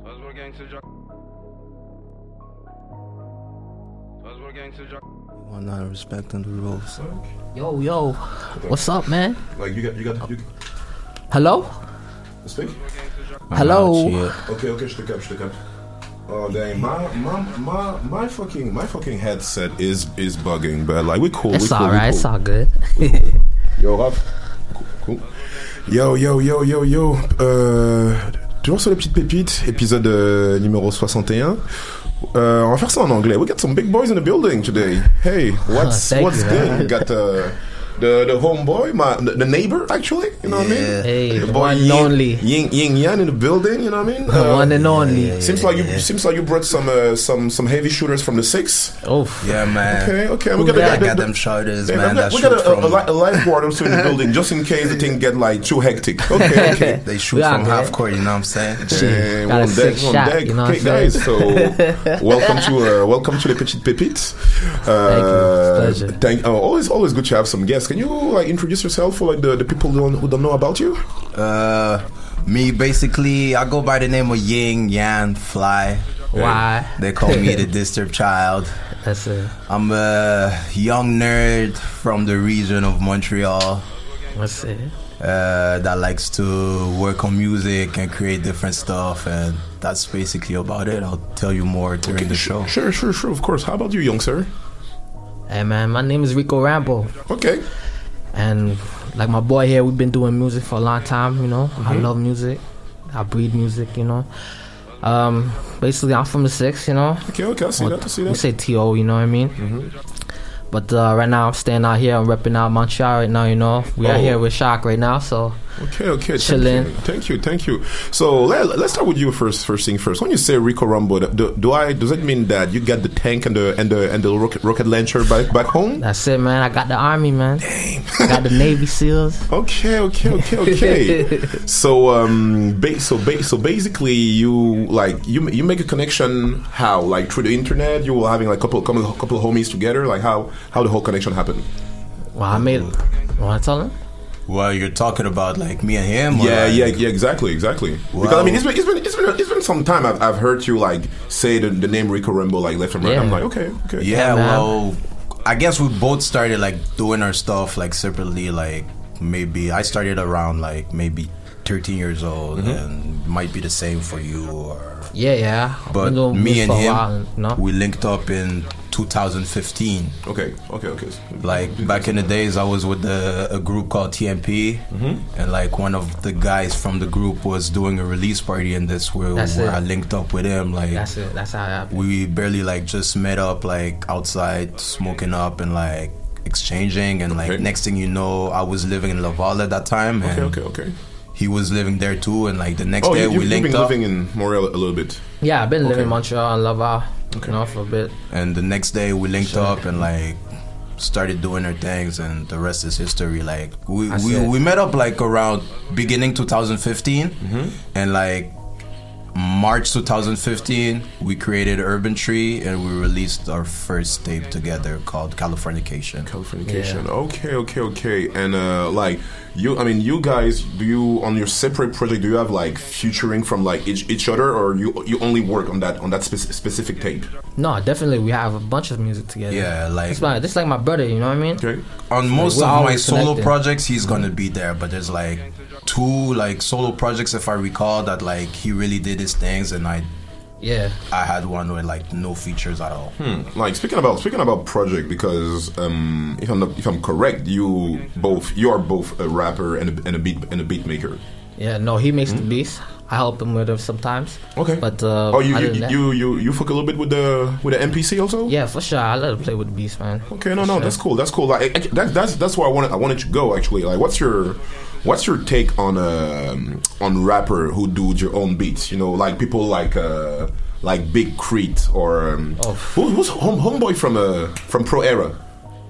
Buzzword Gangster Jock. Buzzword Gangster Jock. One not respecting the rules. Yo, yo, what's up, man? Like you got you got you Hello? speak. Hello? Okay, okay, je te capte, je te capte. Oh dang, my my my my fucking my fucking headset is is bugging, but like we cool. It's we cool, we alright, it's cool. all good. Yo, Raph. Cool, cool. Yo, yo, yo, yo, yo. Euh, toujours sur les petites pépites, épisode euh, numéro 61. Euh, on va faire ça en anglais. We got some big boys in the building today. Hey, what's Thank what's you, good? We got uh, the the homeboy, my the, the neighbor actually. You know what I mean? Hey, the the one and Yin- only. Yin Yin Yan in the building. You know what I mean? The one and only. Seems like you seems like you brought some uh, some some heavy shooters from the six. Oh, Yeah, man. Okay, okay. We We got, got, the- got them shoulders, Yeah, man. we That got, we got shoot a, a, from, a lifeguard also in the building just in case the thing get like too hectic. Okay, okay. they shoot We out from there. half court, you know what I'm saying? Got a one deck, sick one shot, deck. you know okay, guys. So, welcome to uh, welcome to the Petites Pépites. Uh, It's a pleasure. Thank. Oh, always, always good to have some guests. Can you like introduce yourself for like the, the people who don't, who don't know about you? Uh, me basically, I go by the name of Ying Yan Fly. Why? They call me the disturbed child. That's it. I'm a young nerd from the region of Montreal That's it. uh, that likes to work on music and create different stuff, and that's basically about it. I'll tell you more during the show. Sure, sure, sure. Of course. How about you, young sir? Hey, man, my name is Rico Rambo. Okay. And like my boy here, we've been doing music for a long time, you know. I Mhm. love music. I breed music, you know. Um, basically, I'm from the six, you know. Okay, okay, I see that, I see We say TO, you know what I mean? But uh, right now, I'm staying out here. I'm repping out Montreal right now, you know. We are Oh. here with CHOQ right now, so Okay, okay. Thank you, thank you, thank you. So let, let's start with you first. First thing first. When you say Rico Rambo, do, do I does it mean that you got the tank and the and the and the rocket, rocket launcher back back home? that's it, man. I got the army, man. Dang. I got the Navy SEAls. Okay, okay, okay, okay. so um, ba- so ba- so basically, you like you you make a connection how like through the internet. You were having like couple couple couple of homies together. Like how how the whole connection happened. Well, I made. Want to tell him? Well, you're talking about like me and him. Yeah, like- yeah, yeah, exactly, exactly. because I mean, it's been, it's been, it's been, it's been some time. I've, I've heard you like say the, the name Rico Rambo like left and right. I'm like, okay, okay. Yeah, well, I guess we both started like doing our stuff like separately. Like maybe I started around like maybe 13 years old, Mhm. and might be the same for you. Or Yeah, yeah. but me and him, while, no? we linked up in 2015. Okay, okay, okay. Like back in the days, I was with the, a group called TMP, Mm-hmm. and like one of the guys from the group was doing a release party in this where, That's where. I linked up with him. Like That's it. That's how it happened. we barely like just met up like outside smoking up and like exchanging and like next thing you know I was living in Laval at that time Okay, and okay, okay. he was living there too and like the next oh, day you, we you've, you've linked been up living in Montreal a little bit. Yeah, I've been living in Montreal and Laval, you know, for a bit. and the next day we linked up and like started doing our things and the rest is history like we we, we met up like around beginning 2015 Mm-hmm. and like March 2015 we created Urban Tree and we released our first tape together called Californication Californication. Okay, okay, okay. And uh, like you, I mean, you guys, do you on your separate project? Do you have like featuring from like each, each other, or you you only work on that on that spec- specific tape? No, definitely we have a bunch of music together. Yeah, like- it's like this like my brother. You know what I mean? Okay. on most we're of my always solo connected. projects he's gonna be there but there's like two like solo projects if i recall that like he really did his things and i Yeah. i had one with like no features at all Hmm. Like speaking about speaking about project, because um, if I'm not, if I'm correct, you both you are both a rapper and a, and a beat and a beat maker. Yeah, no, he makes Hmm? the beats. I help him with it sometimes. Okay. But uh, Oh, you other you, that- you you you fuck a little bit with the with the MPC also? yeah, for sure. I let him play with the beats, man. Okay, no, no, that's cool. That's cool. Like act- that, that's that's where I wanted I wanted to go actually. Like, what's your what's your take on um on rapper who do your own beats? You know, like people like uh like Big K.R.I.T. or um, who, who's home, homeboy from uh from Pro Era.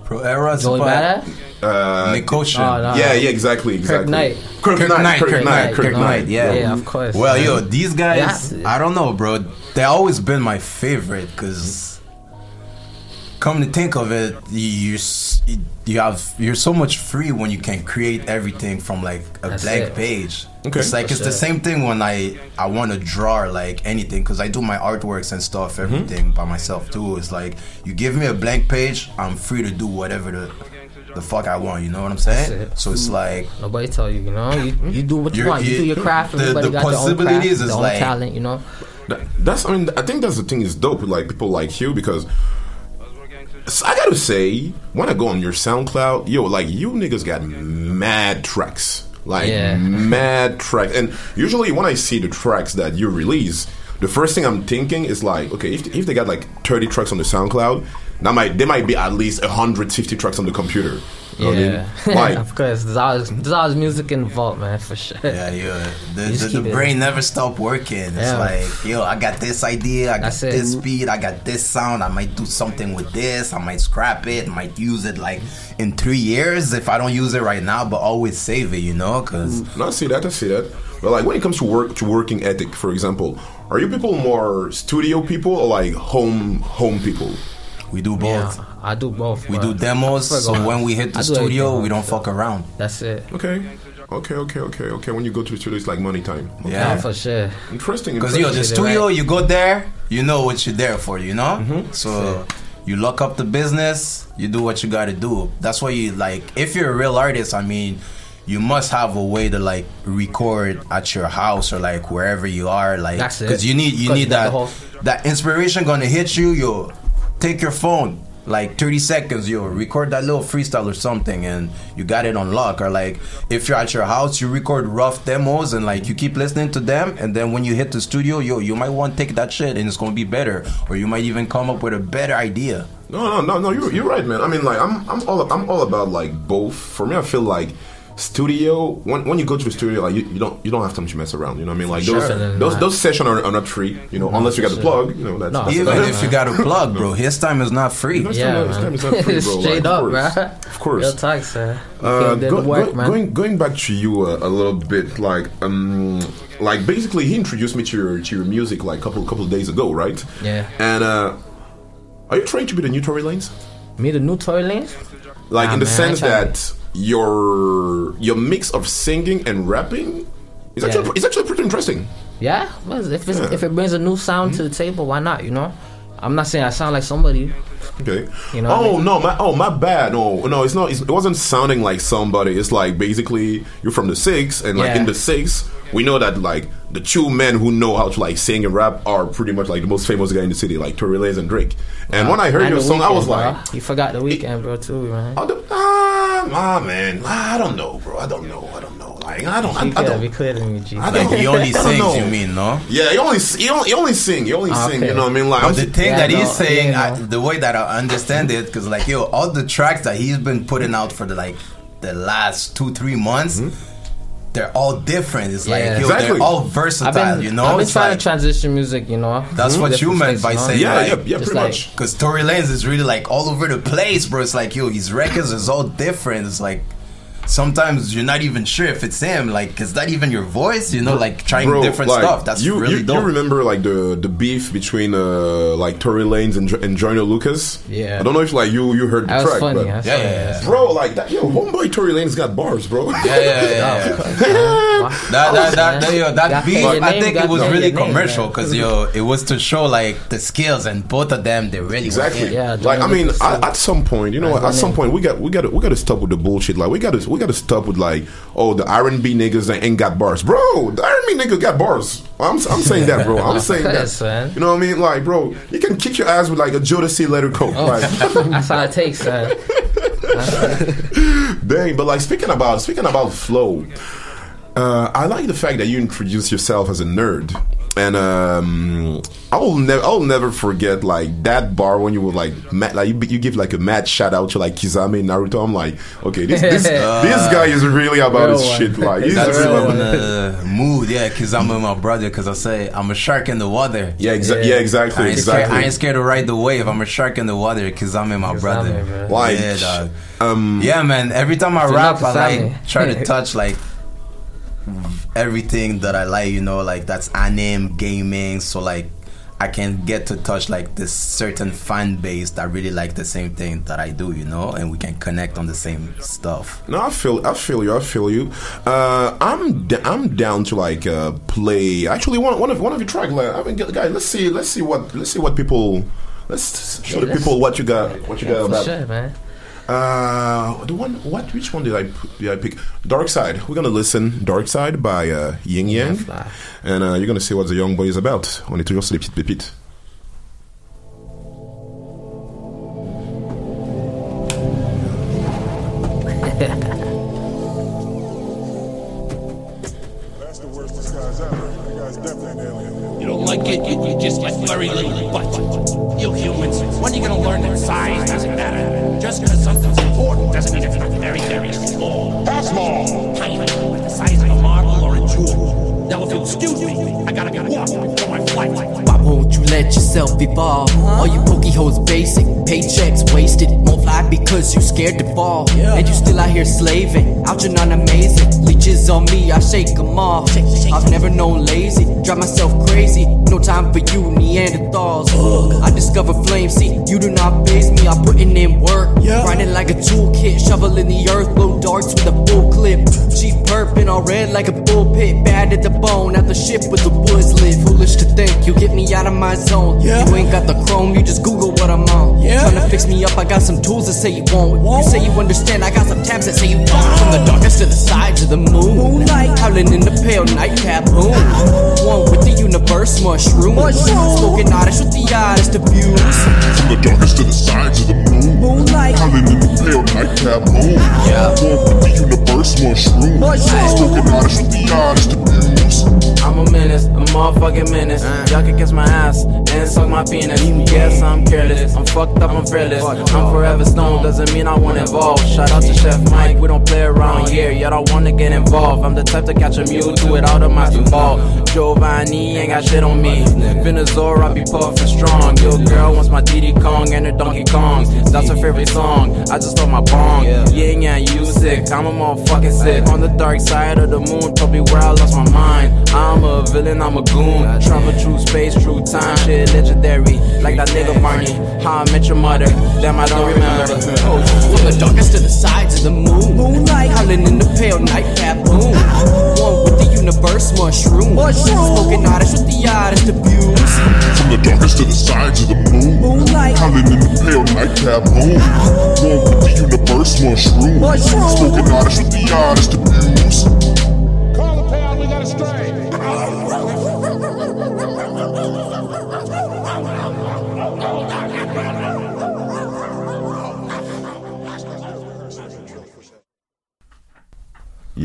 Pro Era, Joey Badass? Uh, Nick Ocean. Oh, no. Yeah, yeah, exactly, exactly. Kirk Knight. Kirk, Knight, Kirk, Knight, Kirk Knight. yeah. Yeah, of course. Well, yo, these guys, Yeah. I don't know, bro. They always been my favorite because, come to think of it, you you have you're so much free when you can create everything from like a That's blank it. page. Okay. It's like For it's the sure. same thing when I I want to draw like anything because I do my artworks and stuff, Mm-hmm. everything by myself too. It's like you give me a blank page, I'm free to do whatever the the fuck I want. You know what I'm saying? It. So it's like Nobody tell you, you know. You, you do what you want. You, you- do your craft. the- Everybody the got their own craft, possibilities their is own like- talent, you know. That- That's I mean I think that's the thing is dope with like people like you because s- I gotta say when I go on your SoundCloud, yo, like you niggas got mad tracks, like Yeah. mad tracks, and usually when I see the tracks that you release, the first thing I'm thinking is like, okay, if, if they got like 30 tracks on the SoundCloud, that might there might be at least 150 tracks on the computer. You know I Yeah, mean? Like, of course. There's always there's always music in the vault, man, for sure. Yeah, yeah. The, the, the keep it- brain never stop working. It's Yeah. like, yo, I got this idea, I got That's it. this beat, I got this sound. I might do something with this. I might scrap it. Might use it like in three years if I don't use it right now, but always save it. You know, because No, I see that. I see that. But like when it comes to work to working ethic, for example, are you people more studio people or like home home people? We do both. Yeah, I do both. We do demos, so when we hit the studio, we don't fuck around. That's it. Okay. Okay, okay, okay, okay. When you go to the studio, it's like money time. Okay. Yeah, Yeah. for sure. Interesting. Because yo, the interesting. studio, you go there, you know what you're there for, you know. Mm-hmm. So you lock up the business, you do what you got to do. That's why you like. If you're a real artist, I mean, you must have a way to like record at your house or like wherever you are, like That's it. because you need you 'Cause need you that the whole- that inspiration gonna hit you. Yo, take your phone. Like 30 seconds, yo, record that little freestyle or something, and you got it on lock. Or like, if you're at your house, you record rough demos, and like you keep listening to them, and then when you hit the studio, yo, you might want to take that shit, and it's gonna be better, or you might even come up with a better idea. No, no, no, no. You're, you're right, man. I mean, like, I'm, I'm all, I'm all about like both. For me, I feel like studio. When, when you go to the studio, like, you, you don't, you don't have time to mess around. You know what I mean? Like, Sure. those, those, those sessions are, are not free. You know, unless you got the plug. You know, that's, No, that's Even that's- if you got a plug, bro, his time is not free. His Yeah, time, his man. time is not free, bro. Straight like, up, of course. bruh. Of course. Real talk, sir. Uh, go- work, go- man. Going going back to you uh, a little bit, like um, like basically he introduced me to your to your music like a couple couple of days ago, right? Yeah. And uh, are you trying to be the new Tory Lanez? Me, the new Tory Lanez? Like Nah, in the man, sense ain't trying that your your mix of singing and rapping is actually Yeah. it's actually pretty interesting. Yeah, well, if it's, Yeah. Mm-hmm. if it brings a new sound to the table, why not? You know, I'm not saying I sound like somebody. Okay. You know what I oh mean? no, my oh my bad. No, no, it's not. It's, it wasn't sounding like somebody. It's like basically you're from the six, and like Yeah. in the six, we know that like the two men who know how to like sing and rap are pretty much like the most famous guy in the city, like Tory Lanez and Drake. And when I heard And your The song, I was bro. like, you forgot the Weeknd, bro, too, man. oh, the, ah, ah, man, I don't know, bro. I don't know. I don't know. Like I don't. I, You I gotta don't. be clear to me, G. I Like don't- he only I don't sings, know. you mean, no? Yeah, he only he only, he only sing. He only sing. You know what I mean? Like But the thing Yeah, that no, he's saying, yeah, I, the way that I understand it, because like yo, all the tracks that he's been putting out for the like the last two three months, they're all different. It's like Yeah. yo, Exactly. they're all versatile. been, you know, I've been It's trying like- to transition music, you know. That's mm-hmm. what you meant by you know? saying yeah, like, yeah, yeah, pretty like- much. Because Tory Lanez is really like all over the place, bro. It's like, yo, his records is all different. It's like sometimes you're not even sure if it's him. Like, it's not even your voice, you know, like trying Bro, different like, stuff. That's you, really you, dope. You remember like the the beef between uh like Tory Lanez and, and Joyner Lucas? Yeah. I don't know if like you you heard the That track, funny. but Yeah, funny, yeah, yeah. bro, like that yo, homeboy Tory Lanez got bars, bro. yeah, yeah, yeah. yeah. that, that, that, that, yo, that beef, I think it was really commercial because yo, it was to show like the skills, and both of them they really Exactly. Yeah, like I mean, at, some point, you know, at some point, we got we got we got to stop with the bullshit. Like we got to we got to stop with like, oh, the R and B niggas ain't- got bars, bro. The R and B niggas got bars. I'm I'm saying that, bro. I'm saying Yes, that. man. You know what I mean? Like, bro, you can kick your ass with like a Jodeci letter coat. Oh. Like, That's how it takes, man. Dang, but like speaking about speaking about flow, Uh, I like the fact that you introduce yourself as a nerd, and um, I will never, I'll never forget like that bar when you were like, mad, like you, you give like a mad shout out to like Kisame and Naruto. I'm like, okay, this this, this guy is really about his shit. Like, he's That's really when the mood, yeah, because I'm with my brother, because I say I'm a shark in the water. Yeah, exa- yeah, exactly, I ain't, exactly. Scared, I ain't scared to ride the wave. I'm a shark in the water because I'm in my brother. bro. Like, yeah. Um, yeah, man. Every time I rap, I like try to touch like everything that I like. You know, like that's anime, gaming. So like. I can get to touch like this certain fan base that really like the same thing that I do, you know, and we can connect on the same stuff. No, I feel, I feel you, I feel you. Uh, I'm, d- I'm down to like uh, play. Actually, one, one of, one of your track. Like, I mean, guys, let's see, let's see what, let's see what people, let's show Yeah, the people what you got, what you Yeah, got for about. sure, man. Uh, the one, what, which one did I, did I pick? Dark Side. We're gonna listen Dark Side by uh, Yin Yang, and uh, you're gonna see what the young boy is about. On est toujours sur les petites pépites. You don't like it, you, you just get very little butt. You humans, when are you gonna learn that size doesn't matter? Just because something's important doesn't mean it's not very, very small. How small? Tiny, like the size of a marble or a jewel. Now if you'll excuse me, I gotta get walking for my flight. Why won't you let yourself evolve? All you pokey hoes basic, paychecks wasted. Won't fly because you scared to fall. And you still out here slaving, out you're not amazing. Leeches on me, I shake them off. I've never known lazy, drive myself crazy. No time for you, Neanderthals. I discover flame, see, you do not phase me. I'm putting in work, grinding like a toolkit, shoveling the earth, blow darts with a full clip. Chief burping all red like a bullpit, bad at the bone, out the ship with the woods lit. Foolish to think you get me out of my zone. You ain't got the chrome, you just Google what I'm on. Trying to fix me up, I got some tools that say you won't. You say you understand, I got some tabs that say you don't. From the darkest to the sides of the moon. Moonlight, howling in the pale nightcap boom. One with the universe, mushroom. Smoking oddish with the oddest of views. From the darkest to the sides of the moon. Moonlight. Howling in the pale nightcap moon. Yeah. One with the universe mushroom. Mushroom. Smoking honest with the oddest of views. I'm a menace, a motherfucking menace. Y'all can kiss my ass and suck my penis. Yes, I'm careless. I'm fucked up, I'm fearless. I'm forever stoned, doesn't mean I won't involve. Shout out to Chef Mike, we don't play around here. Y'all don't wanna get involved. I'm the type to catch a mule to it out of my ball. Giovanni ain't got shit on me. Venezuela, I be puffin' strong. Your girl wants my Diddy Kong and her Donkey Kong. That's her favorite song. I just love my bong. Yin Yang, you sick. I'm a motherfucking sick. On the dark side of the moon, probably where I lost my mind. I'm a villain, I'm a goon. Travel through space, through time, shit legendary. Like that nigga Barney. How I met your mother. Damn, I don't remember. From the darkest to the sides of the moon. Moonlight, howling in the pale nightcap boom. One with the universe, mushroom. Smoking oddish with the oddest of views. From the darkest to the sides of the moon. Moonlight. Howling in the pale nightcap moon. One with the universe mushroom. Smoking honest with the oddest of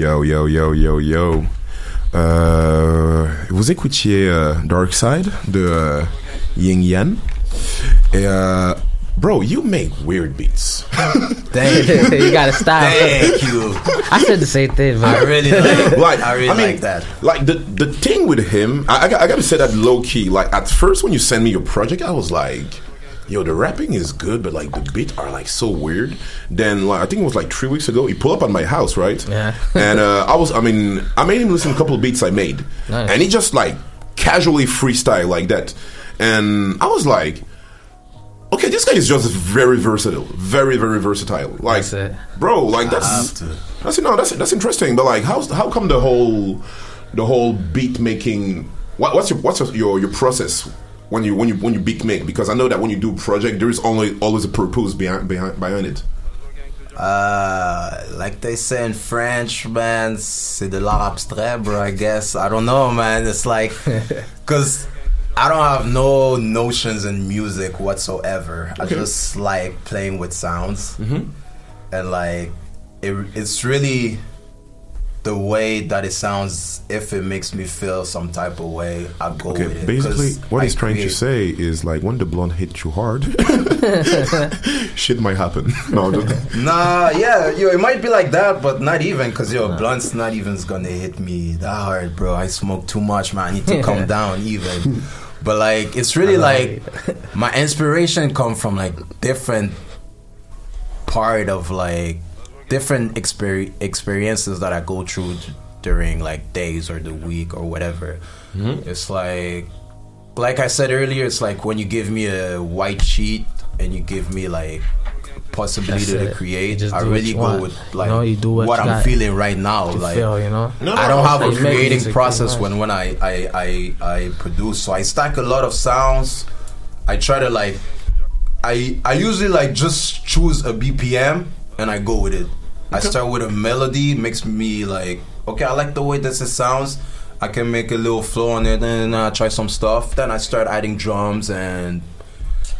Yo, yo, yo, yo, yo. Euh, vous écoutiez euh, Dark Side de euh, Ying Yan. Et euh, bro, you make weird beats. Thank you. You got a style. Thank you. I said the same thing, man. I really like, like I really mean, like that. Like the the thing with him, I, I, got- I gotta say that low key. Like at first when you send me your project, I was like, "Yo, the rapping is good, but like the beats are like so weird." Then like I think it was like three weeks ago, he pulled up at my house, right? Yeah. and uh, I was, I mean, I made him listen to a couple of beats I made, Nice. and he just like casually freestyle like that, and I was like. Okay, this guy is just very versatile, very very versatile. Like, bro, like that's that's no, that's that's interesting. But like, how's how come the whole the whole beat making? What, what's your what's your your process when you when you when you beat make? Because I know that when you do project, there is only always a purpose behind behind behind it. Uh, like they say in French, man, c'est de l'art abstrait, bro. I guess I don't know, man. It's like, cause I don't have no notions in music whatsoever. I just like playing with sounds, Mhm. and like, it, it's really the way that it sounds, if it makes me feel some type of way, I go Okay, with it. basically, 'Cause what I he's trying to say is like when the blunt hits you hard, shit might happen. No, Nah, yeah, yo, it might be like that, but not even, cause yo, blunt's not even gonna hit me that hard, bro. I smoke too much, man. I need to calm down, even. But like, it's really like my inspiration come from like different part of like different exper- experiences that I go through d- during like days or the week or whatever. Mm-hmm. It's like, like I said earlier, it's like when you give me a white sheet and you give me like possibility That's to it. create. Just I really go want. with You like know, you do what what you I'm feeling right now. like feel, you know? No, I don't have you a creating process when when I, I I I produce. So I stack a lot of sounds. I try to like I I usually like just choose a BPM and I go with it. I start with a melody, makes me like okay, I like the way this it sounds. I can make a little flow on it, and then I try some stuff. Then I start adding drums and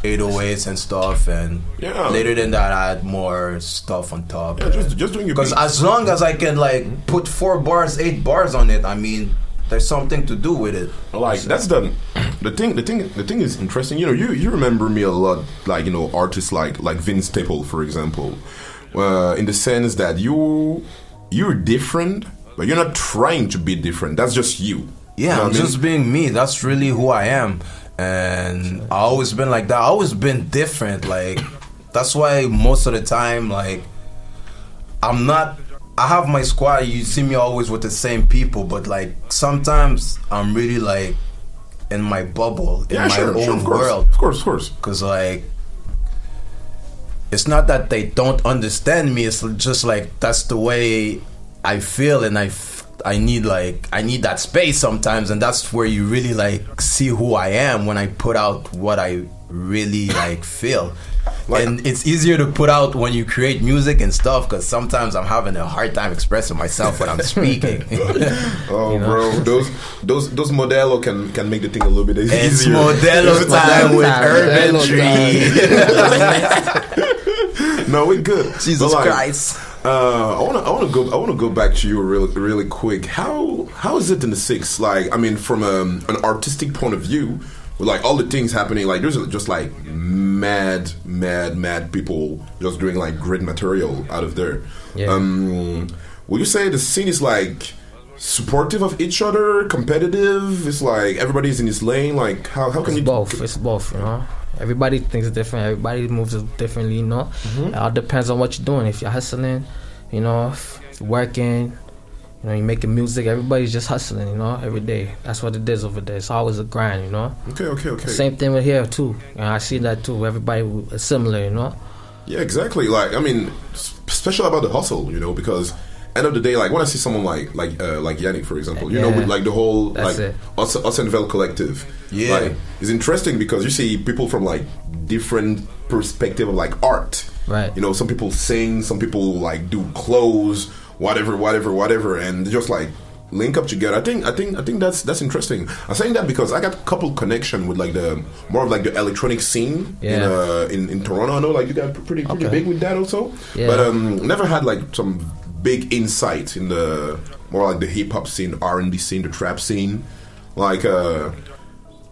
808s and stuff, and Yeah. later than that, I add more stuff on top. Yeah, just- just doing your because as long as I can like put four bars, eight bars on it, I mean, there's something to do with it. like that's the the thing. The thing. The thing is interesting. You know, you you remember me a lot, like you know, artists like like Vince Staple, for example, uh, in the sense that you you're different, but you're not trying to be different. That's just you. Yeah, You know I'm I mean? just being me. That's really who I am, and I always been like that. I always been different. Like that's why most of the time, like I'm not. I have my squad. You see me always with the same people, but like sometimes I'm really like in my bubble, in Yeah, my sure, own sure, of course, world. Of course, of course. Cause like it's not that they don't understand me. It's just like that's the way I feel, and I f- I need like I need that space sometimes, and that's where you really like see who I am when I put out what I really like feel. and it's easier to put out when you create music and stuff because sometimes I'm having a hard time expressing myself when I'm speaking. Oh, You know? bro, those those those Modelo can can make the thing a little bit easier. It's Modelo It's time with Urban no, we're good. Jesus like, Christ. Uh, I wanna, I wanna go, I wanna go back to you really, really quick. How, how is it in the six? Like, I mean, from um, an artistic point of view, with like all the things happening, like there's just like mad, mad, mad people just doing like great material out of there. Yeah. Um, would you say the scene is like supportive of each other, competitive? It's like everybody's in his lane. Like, how, how can it's you both. It's both. You know, everybody thinks different. Everybody moves differently. You know, Mm-hmm. it all depends on what you're doing. If you're hustling, you know, working, you know, you're making music. Everybody's just hustling. You know, every day. That's what it is over there. It's always a grind. You know. Okay, okay, okay. Same thing with here too. And I see that too. Everybody is similar. You know. Yeah, exactly. Like, I mean, special about the hustle, you know, because end of the day, like when I see someone like like uh, like Yannick, for example, you know, with like the whole That's like it. us, us and Vel collective, Yeah. like it's interesting because you see people from like different perspective of like art, Right. You know, some people sing, some people like do clothes, whatever, whatever, whatever, and just like link up together. I think, I think, I think that's that's interesting. I'm saying that because I got a couple connection with like the more of like the electronic scene in uh, in in Toronto. I know like you got pretty pretty Okay. big with that also, Yeah. but um, never had like some big insight in the more like the hip hop scene, R and B scene, the trap scene. Like, uh,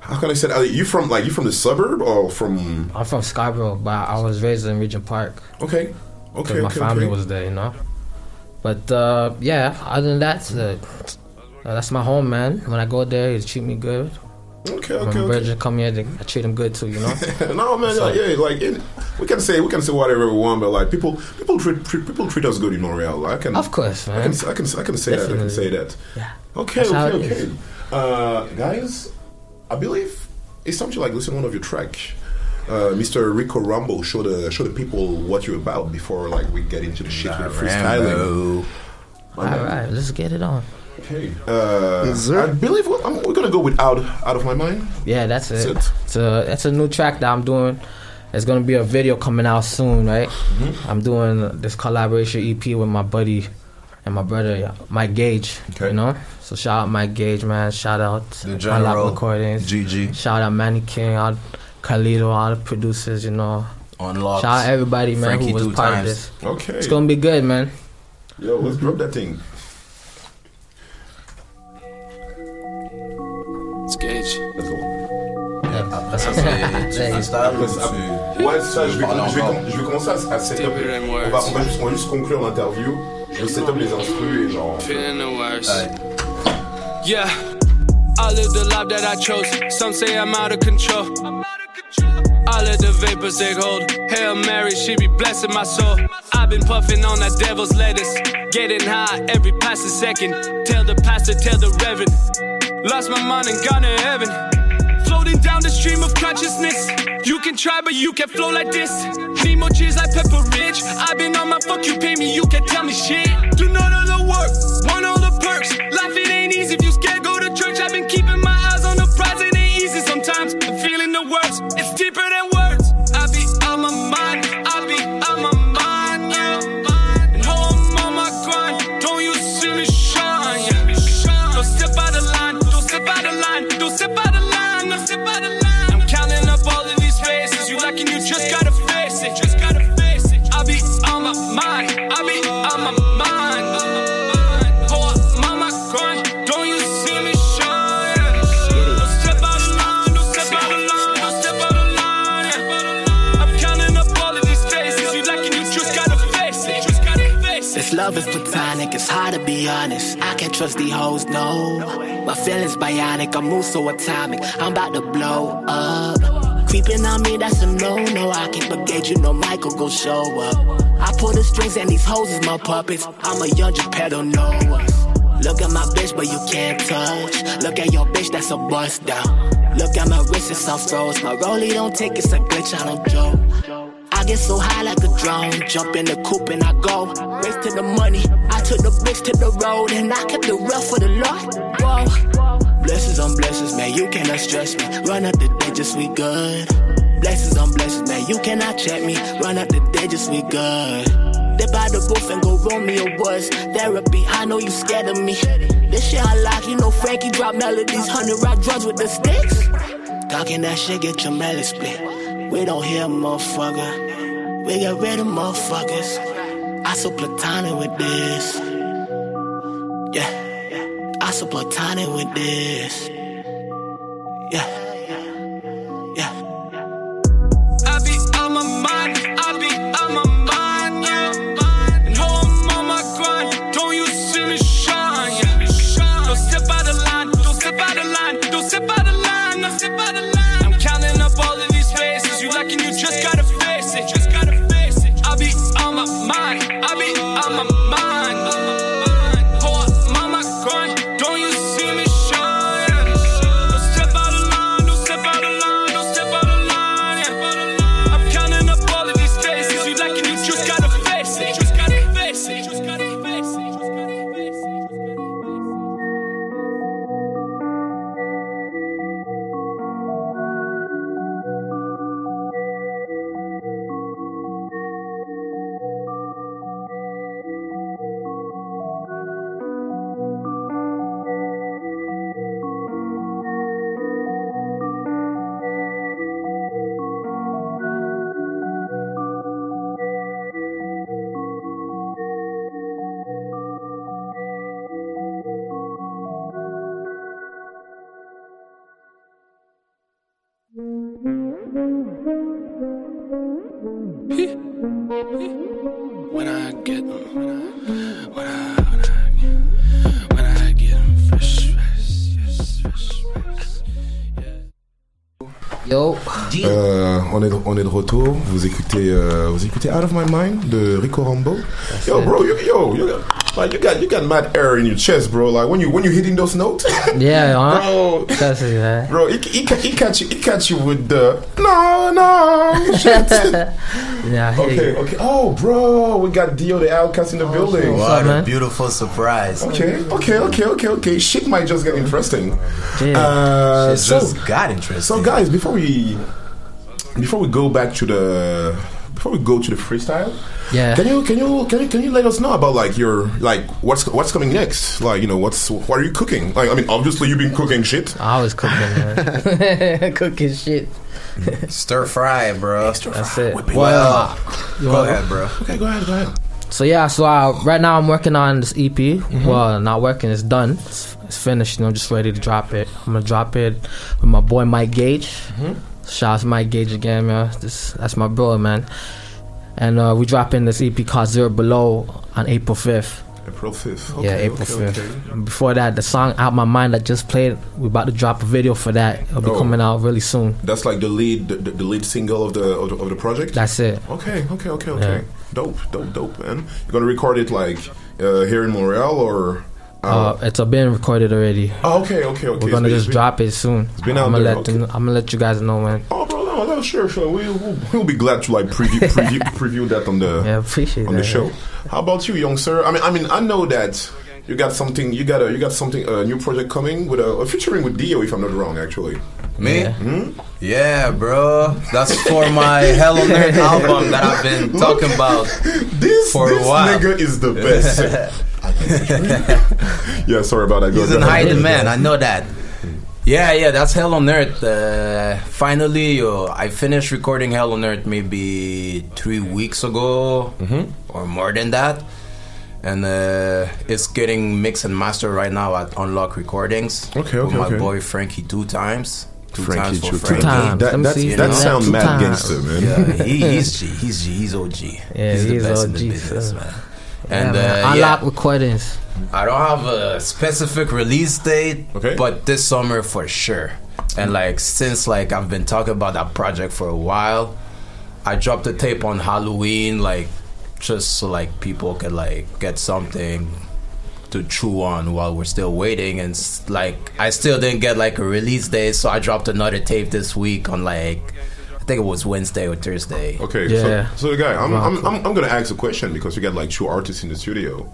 how can I say? That? Are you from like you from the suburb or from? I'm from Scarborough, but I was raised in Regent Park. Okay. Okay, my okay, family okay. was there, you know. But uh, yeah, other than that, uh, uh, that's my home, man. When I go there, they treat me good. Okay, When okay, okay. Virgin come here, they, I treat them good too, you know. no man, So- like, yeah, like it, we can say we can say whatever we want, but like people people treat, treat people treat us good in Montreal. I can Of course, I can I can I can say that. I can say that. Yeah. Okay, That's okay, okay. Uh, guys, I believe it's time to like listen to one of your track. Uh, Mr. Rico Rambo, show the show the people what you're about before like we get into the shit with freestyling. All right, let's get it on. Okay. Uh, I believe we're, I'm, we're gonna go with out out of my mind. Yeah, that's it. That's it. It's a it's a new track that I'm doing. There's gonna be a video coming out soon, right? Mm-hmm. I'm doing this collaboration EP with my buddy and my brother Mike Gage. Okay. You know, so shout out Mike Gage, man. Shout out The General, Recordings. GG. Shout out Manny King, all Khalid, all the producers. You know, Unlocked. Shout out everybody, man, Frankie who was part times. of this. Okay. it's gonna be good, man. Yo, let's drop that thing. Let's go. Après ça, c'est freestyle. Ouais, ça, je vais, je vais, je vais commencer à, à setup. On va, on, va juste, on va juste conclure l'interview. Je vais setup les instrus et genre. Feeling the worst. Yeah, I live the life that I chose. Some say I'm out of control. I let the vapors take hold. Hail Mary, she be blessing my soul. I've been puffing on that devil's lettuce. Getting high every passing second. Tell the pastor, tell the reverend. Lost my mind and gone to heaven. Floating down the stream of consciousness. You can try, but you can't flow like this. Need more cheese like Pepperidge. I've been on my fuck you pay me, you can't tell me shit. Do none of the work, want honest. I can't trust these hoes, no. My feelings bionic, I move so atomic. I'm about to blow up. Creeping on me, that's a no no. I a gauge, you know Michael go show up. I pull the strings and these hoes is my puppets. I'm a young Geppetto no. Look at my bitch, but you can't touch. Look at your bitch, that's a bust down. Look at my wrist, it's on froze. My rollie don't take, it's a glitch, I don't joke. I get so high like a drone. Jump in the coupe and I go. Race to the money. I took the bitch to the road and I kept it real for the Lord. Whoa. Blessings on blessings, man. You cannot stress me. Run up the digits, we good. Blessings on blessings, man. You cannot check me. Run up the digits, we good. They by the roof and go Romeo was therapy. I know you scared of me. This shit I like, you know Frankie drop melodies, hundred rock drugs with the sticks. Talking that shit, get your melody split. We don't hear motherfucker. We get rid of motherfuckers. I so platonic with this. Yeah. I so platonic with this. Yeah. Yeah. When I get when I, when I, Yo. Euh, on, est de, on est de retour. Vous écoutez, euh, vous écoutez Out of My Mind de Rico Rambo. Yo, bro, you, yo, you got, like, you got, you got mad air in your chest, bro. Like when you, when you hitting those notes. Yeah, huh? bro. That's it, man. Bro, he, he, he catch you, he catch you with the no, no, shit. yeah, okay, okay. Oh, bro, we got Dio the Outcast in the building. What a beautiful surprise. Okay, okay, okay, okay, okay. Shit might just get interesting. Yeah. Uh, Shit so, just got interesting. So, guys, before we before we go back to the before we go to the freestyle, Yeah. can you can you can you can you let us know about like your like what's what's coming next? Like you know what's what are you cooking? Like I mean, obviously you've been cooking shit. I was cooking, man. cooking shit. Stir fry, bro. That's it. Well, Well, you go wanna- ahead, bro. Okay, go ahead, go ahead. So yeah, so uh, right now I'm working on this EP. Mm-hmm. Well, not working, it's done. It's, it's finished. I'm just ready to drop it. I'm gonna drop it with my boy Mike Gage. Mhm. Shout out to Mike Gage again, man. This that's my brother, man. And uh, we dropping this EP called Zero Below on April 5th. April 5th. yeah, April okay, 5th. okay. Before that, the song Out My Mind that just played, we're about to drop a video for that. It'll be Oh. coming out really soon. That's like the lead, the, the lead single of the, of the of the project. That's it. Okay, okay, okay, okay. Dope, dope, dope, man. You're gonna record it like uh, here in Montreal or? Uh, it's uh, been recorded already. Oh, okay, okay, okay. We're gonna just been- drop it soon. It's been out I'm gonna there, let them, I'm gonna let you guys know when. Oh, bro, no, no, sure, sure. We, we'll, we'll be glad to like preview preview, preview that on the Yeah, appreciate on the show. yeah. How about you, young sir? I mean, I mean, I know that you got something. You got a you got something a new project coming with a, a featuring with Dio, if I'm not wrong, actually. Me? Hmm? Yeah, bro. That's for my Hell on Earth album that I've been talking about this, for this a while. nigga is the best. yeah, sorry about that. Go He's go in ahead. high demand. I know that. Yeah, yeah, that's Hell on Earth. Uh, finally, yo, I finished recording Hell on Earth maybe three weeks ago or more than that. And uh, it's getting mixed and mastered right now at Unlock Recordings. Okay, With my okay. boy Frankie two times. Two Frankie times for two Frankie. times. That- Let me that- see. that You know? mad times. gangster, man. Yeah, he, he's G. He's G. He's OG. Yeah, he's the he's best in the business, so- man. Yeah, And man. uh, Unlock yeah. recordings. I don't have a specific release date, okay. but this summer for sure. And like since like I've been talking about that project for a while, I dropped the tape on Halloween, like just so like people could like get something to chew on while we're still waiting. And like I still didn't get like a release date, so I dropped another tape this week on like I think it was Wednesday or Thursday. Okay, Yeah. so, so the guy, I'm, I'm. I'm, I'm gonna ask a question because we got like two artists in the studio.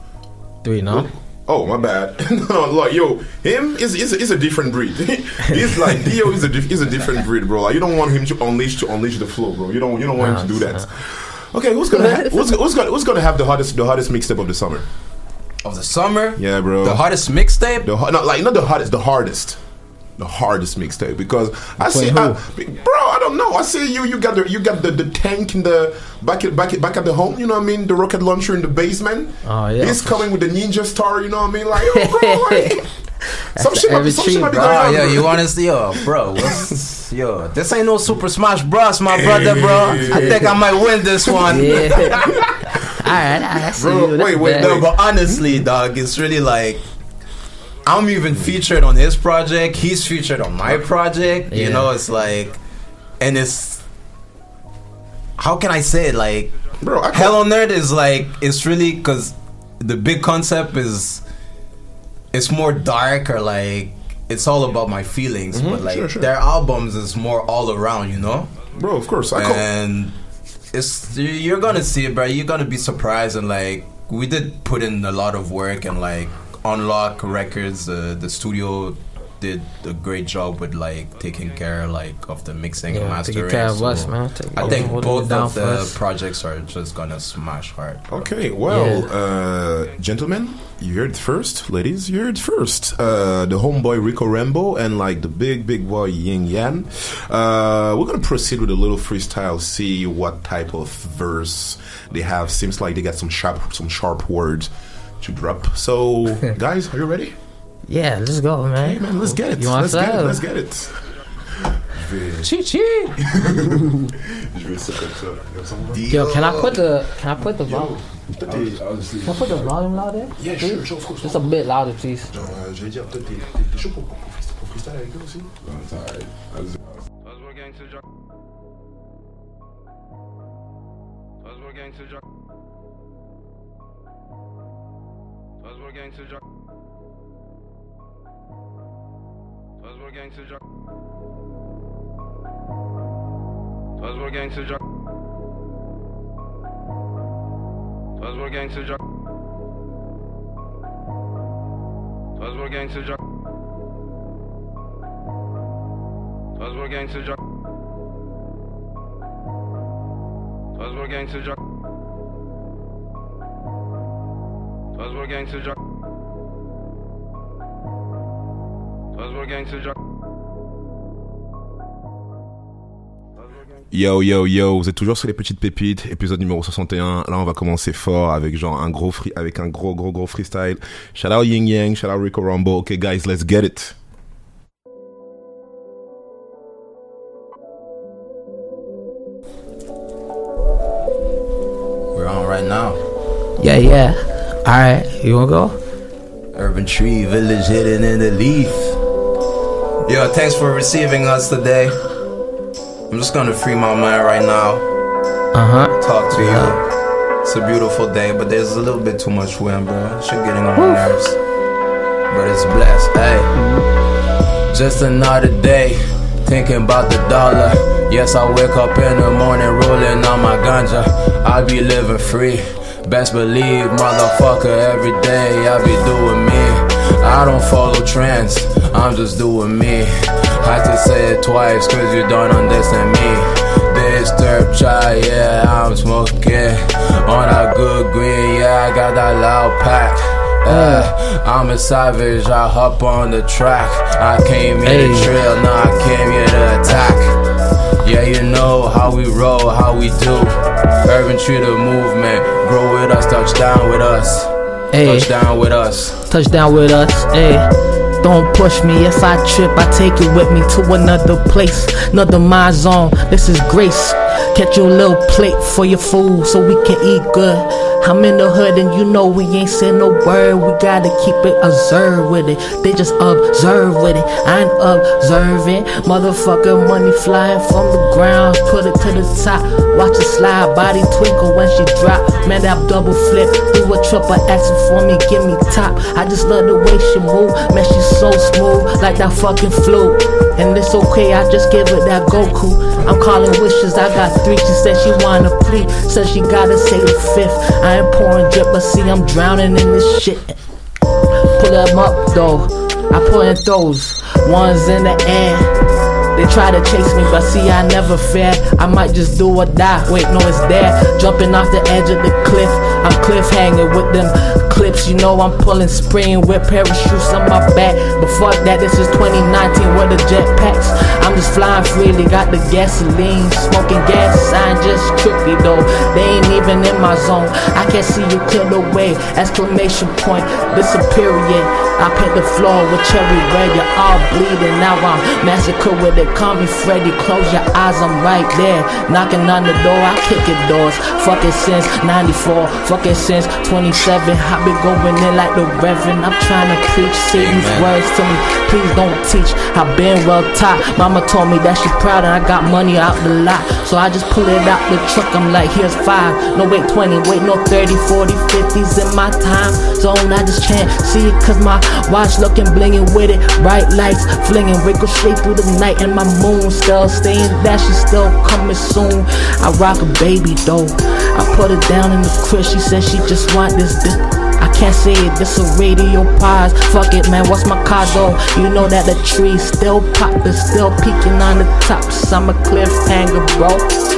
Three, no? Oh, my bad. no, like yo, him is is, is a different breed. he's like Dio is a dif- is a different breed, bro. Like you don't want him to unleash to unleash the flow, bro. You don't you don't want him to do that. Okay, who's gonna ha- who's, who's gonna who's gonna have the hottest the hottest mixtape of the summer? Of the summer? Yeah, bro. The hottest mixtape? The ho- not like not the hottest, the hardest. The hardest mixtape because I see, I, bro. I don't know. I see you. You got the you got the, the tank in the back at back at, back at the home. You know what I mean? The rocket launcher in the basement. Oh yeah. He's coming with the ninja star. You know what I mean? Like, yo, bro, like, some shit, might, some shit might be going Oh, on. yo, you want to see, yo, bro? What's, yo, this ain't no Super Smash Bros, my brother, bro. I think I might win this one. Yeah. Alright, I see Bro, you. Wait, wait, bad. No, but honestly, dog, it's really like I'm even featured on his project. He's featured on my project. You know, it's like, and it's how can I say it? Like, bro, I Hell on Earth is like it's really because the big concept is it's more dark or like it's all about my feelings. Mhm, But like sure, sure. their albums is more all around, you know. bro. Of course, I call, and it's you're gonna see it, bro. You're gonna be surprised, and like we did put in a lot of work, and like Unlock Records, uh, the studio did a great job with like taking care like of the mixing and mastering. taking care of so us, man. Take- I think both it down of the us. projects are just gonna smash hard. bro. Okay, well, uh, gentlemen, you heard it first. Ladies, you heard it first. Uh, the homeboy Rico Rambo and like the big, big boy Ying Yang. Uh, we're gonna proceed with a little freestyle, see what type of verse they have. Seems like they got some sharp, some sharp words to drop. So, guys, are you ready? Yeah, let's go, man. Hey, man, let's get it. You want let's get it. Let's get it. Chi chi. Je vais essayer comme ça, comme ça. Yo, can I put the can I put the volume? Toi, t'es- Can I put the volume louder? Yeah, please? sure, sure, of course. Just a bit louder, please. Genre, euh, j'allais dire, toi, t'es t'es- t'es chaud pour, pour, pour freestyle avec eux aussi? Buzzword gang to the drop. Buzzword gang to the drop. Buzzword gang to the Özbürgen sıcak. Özbürgen sıcak. Özbürgen sıcak. Özbürgen sıcak. Özbürgen sıcak. Özbürgen sıcak. Özbürgen sıcak. Yo yo yo, vous êtes toujours sur les petites pépites, épisode numéro 61. Là, on va commencer fort avec genre un gros free, avec un gros gros gros freestyle. Shout out Ying Yang, shout out Rico Rumble. Okay guys, let's get it. We're on right now. Yeah, yeah. Alright, you wanna go? Urban Tree Village hidden in the leaf. Yo, thanks for receiving us today. I'm just gonna free my mind right now. Uh huh. Talk to you. It's a beautiful day, but there's a little bit too much wind, bro. Shit getting on my nerves. But it's blessed, hey. Just another day, thinking about the dollar. Yes, I wake up in the morning rolling on my ganja. I be living free. Best believe, motherfucker, every day I be doing me. I don't follow trends, I'm just doing me. Had to say it twice, cause you don't understand me. Disturb chai, yeah, I'm smoking. On a good green, yeah, I got that loud pack. Yeah, I'm a savage, I hop on the track. I came here to trail, now I came here to attack. Yeah, you know how we roll, how we do. Urban Tree the movement, grow with us, touch down with us. Hey. Touchdown with us. Touch down with us, hey. Don't push me if I trip, I take it with me to another place, another my zone. This is grace. Catch your little plate for your food so we can eat good. I'm in the hood and you know we ain't saying no word. We gotta keep it observed with it. They just observe with it. I ain't observing. Motherfucker, money flying from the ground. Put it to the top. Watch it slide. Body twinkle when she drop. Man, that double flip. Do a triple action for me. Give me top. I just love the way she move. Man, she so smooth. Like that fucking flute. And it's okay, I just give it that Goku. I'm calling wishes, I got three. She said she wanna plead, said she gotta say the fifth. I ain't pouring drip, but see, I'm drowning in this shit. Pull them up though, I put in those ones in the air. They try to chase me, but see, I never fear. I might just do or die. Wait, no, it's there. Jumping off the edge of the cliff. I'm cliffhanger with them clips. You know, I'm pulling spring with parachutes on my back. But fuck that, this is 2019 with the jetpacks. I'm just flying freely, got the gasoline, smoking gas. I ain't just tricky though. They ain't even in my zone. I can't see you clear the way. Exclamation point, period. I paint the floor with cherry red, you're all bleeding. Now I'm massacre with it. Call me Freddy, close your eyes, I'm right there. Knocking on the door, I kick it doors. Fuck it since 94, fuck it since 27. I've been going in like the Reverend. I'm trying to preach, say these words to me. Please don't teach. I've been well taught. Mama told me that she proud and I got money out the lot. So I just pull it out the truck. I'm like, here's five. No, wait, 20. Wait, no 30, 40, 50s in my time zone. I just can't see it cause my watch looking blinging with it. Bright lights flinging ricochet through the night and my moon still staying that she still coming soon. I rock a baby though. I put her down in the crib. She said she just want this. this. I can't say it, this a radio pause. Fuck it, man, what's my car though? You know that the tree still poppin', still peeking on the tops. I'm a cliffhanger, bro.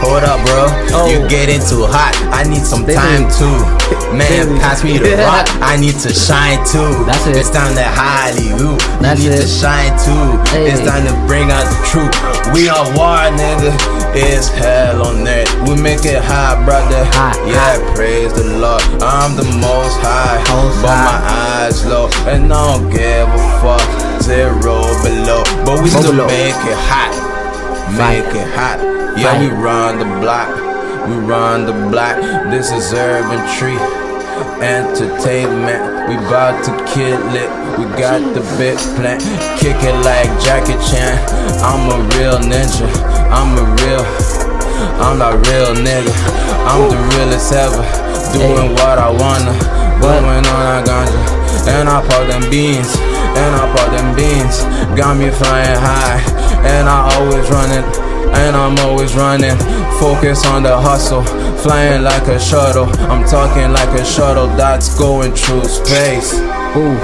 Hold up, bro. You getting too hot. I need some time too. Man, pass me the rock. I need to shine too. That's it. It's time to Hollywood. You need it. to shine too. Hey. It's time to bring out the truth. We are war, nigga. It's hell on earth. We make it hot, brother. yeah, praise the Lord. I'm the most high, but my eyes low, and I don't give a fuck. Zero below, but we Go still below. make it hot. Make it hot. Yeah, we run the block. We run the block. This is Urban Tree Entertainment. We bout to kill it. We got the big plan. Kick it like Jackie Chan. I'm a real ninja. I'm a real. I'm the real nigga. I'm the realest ever. Doing what I wanna. Going on a ganja. And I pop them beans. And I pop them beans. Got me flying high. And I always running. And I'm always running. Focus on the hustle. Flying like a shuttle. I'm talking like a shuttle that's going through space. Ooh,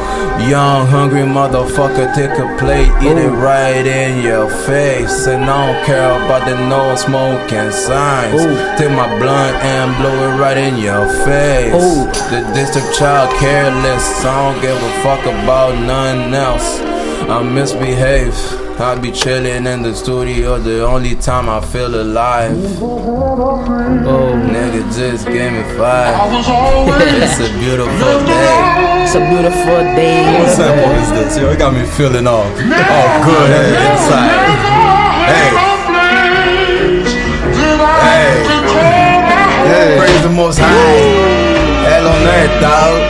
young, hungry motherfucker, take a plate, eat it right in your face. And I don't care about the no smoking signs. Take my blunt and blow it right in your face. Ooh. The district child careless, I don't give a fuck about nothing else. I misbehave. I be chillin' in the studio, the only time I feel alive. Oh, nigga just gave me five. it's a beautiful day. It's a beautiful day. What sample is this? Yo, it got me feeling all, all good eh, inside. Hey. Hey. Praise the most high. Hell on earth, dog.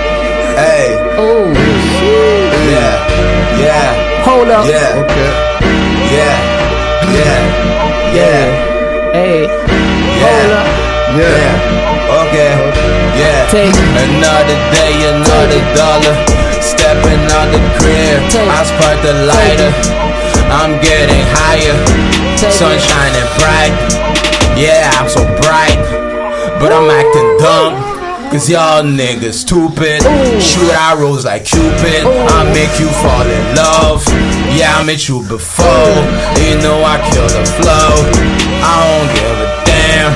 Hey. Oh, Yeah. Yeah. Hold up. Yeah. Okay. Yeah. Yeah. Yeah. Hey. Yeah. Yeah. Okay. Yeah. Take Another day, another dollar. Stepping out the crib. I spark the lighter. I'm getting higher. Sun shining bright. Yeah, I'm so bright. But I'm acting dumb. Cause y'all niggas stupid. Shoot arrows like Cupid. I make you fall in love. Yeah, I met you before. You know I kill the flow. I don't give a damn.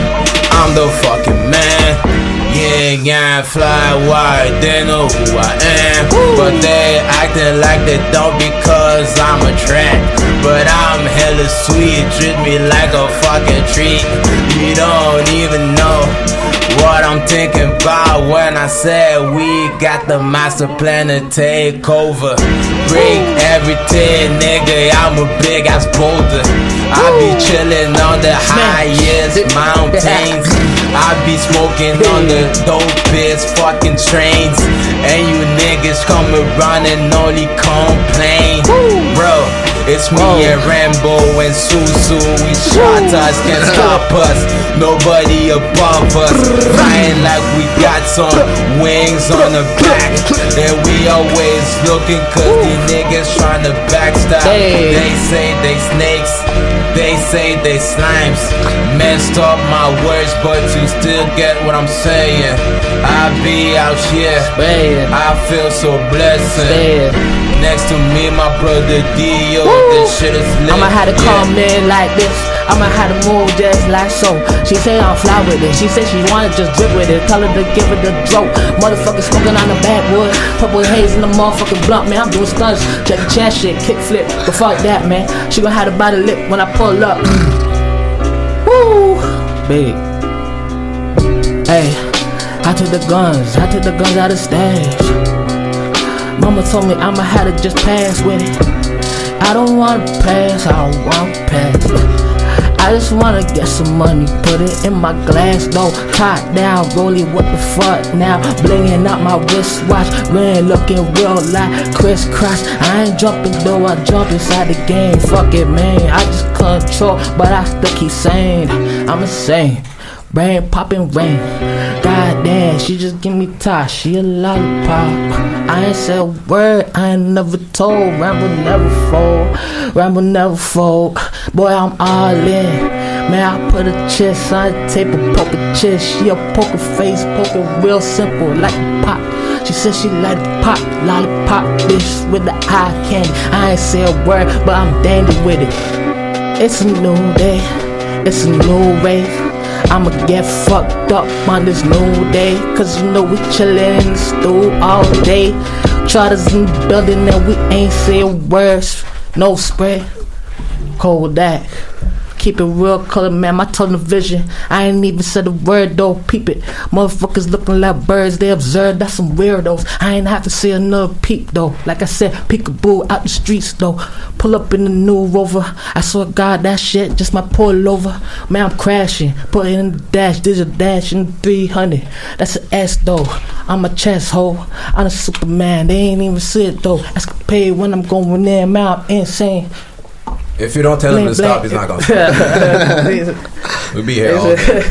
I'm the fucking man. Yeah, yeah, fly wide, they know who I am. But they acting like they don't because I'm a tramp. But I'm hella sweet, treat me like a fucking treat. You don't even know what I'm thinking about when I said we got the master plan to take over. Break everything, nigga. I'm a big ass boulder. I be chillin' on the highest mountains. I be smoking on the dopest fucking trains. And you niggas come around and only complain. It's me oh. and Rambo and Susu. We shot us, can't stop us. Nobody above us. Flying like we got some wings on the back. And we always looking cause these niggas trying to backstab. Hey. They say they snakes. They say they slimes. Messed up my words, but you still get what I'm saying. I be out here. I feel so blessed. Next to me, my brother Dio. This shit is lit. I'ma have to come in like this. I'ma have to move just like so. She say I'm fly with it. She say she wanna just drip with it. Tell her to give it a throat. Motherfucker smoking on the backwood. Purple haze in the motherfucking blunt, man. I'm doing stunts. Check the chat shit, kick flip. But fuck that, man. She gon' have to bite the lip when I pull up. Woo! Big. Hey, I took the guns. I took the guns out of stash. Mama told me I'ma have to just pass with it. I don't wanna pass, I don't wanna pass. I just wanna get some money, put it in my glass, though. Top down, rolling, what the fuck now? Blinging out my wristwatch, man, looking real like crisscross. I ain't jumping though, I jump inside the game. Fuck it, man, I just control, but I still keep saying I'm insane. Brain popping rain. God damn, she just give me top. She a lollipop. I ain't said a word, I ain't never told. Ramble never fold. Ramble never fold. Boy, I'm all in. Man, I put a chest on the table, poke a chest. She a poker face, poker real simple, like pop. She said she like pop, lollipop, bitch with the eye candy. I ain't say a word, but I'm dandy with it. It's a new day, it's a new wave. I'ma get fucked up on this new day. Cause you know we chillin' in the stool all day. Trotters in the building and we ain't say words. No spread. Kodak. Keep it real color, man. My tunnel vision. I ain't even said a word though. Peep it. Motherfuckers looking like birds. They observe. That's some weirdos. I ain't have to say another peep though. Like I said, peekaboo out the streets though. Pull up in the new rover. I to God, that shit just my pull over. Man, I'm crashing. Put it in the dash. Digital dash in 300. That's an S though. I'm a chest hole. I'm a Superman. They ain't even see it though. Escapade when I'm going there, man. I'm insane. If you don't tell him to stop, he's not gonna stop. we'll be here all day.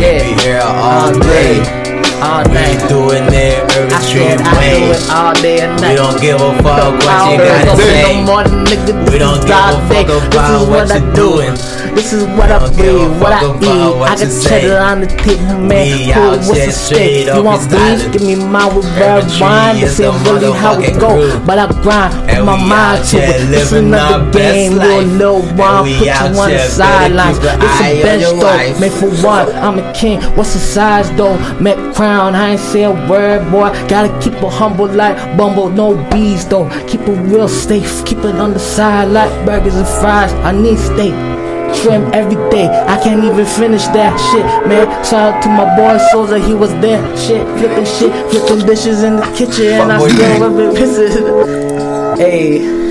Yeah. Be here all day. All We night. doing it every street said I do way. it all day and night. We don't give a fuck what you give a say. no more, nigga. We don't is give a fuck This about is what I you're do. doing. This is what I a breathe, what I eat. I got you say. cheddar on the table, man. Cool, what's the straight stick? You want beef? Give me mine with red wine. This ain't really how it go, but I grind. Put And my mind to it. This living another game, little life. little one. we Put you on the sidelines. It's a bench though. Made for what? I'm a king. What's the size though? Met crown. I ain't say a word, boy. Gotta keep it humble like Bumble. No bees though. Keep it real safe. Keep it on the side like burgers and fries. I need steak. Trim every day. I can't even finish that shit, man. Shout out to my boy Souza, he was there. Shit, flipping shit, flipping dishes in the kitchen, and I still it pissing. Hey.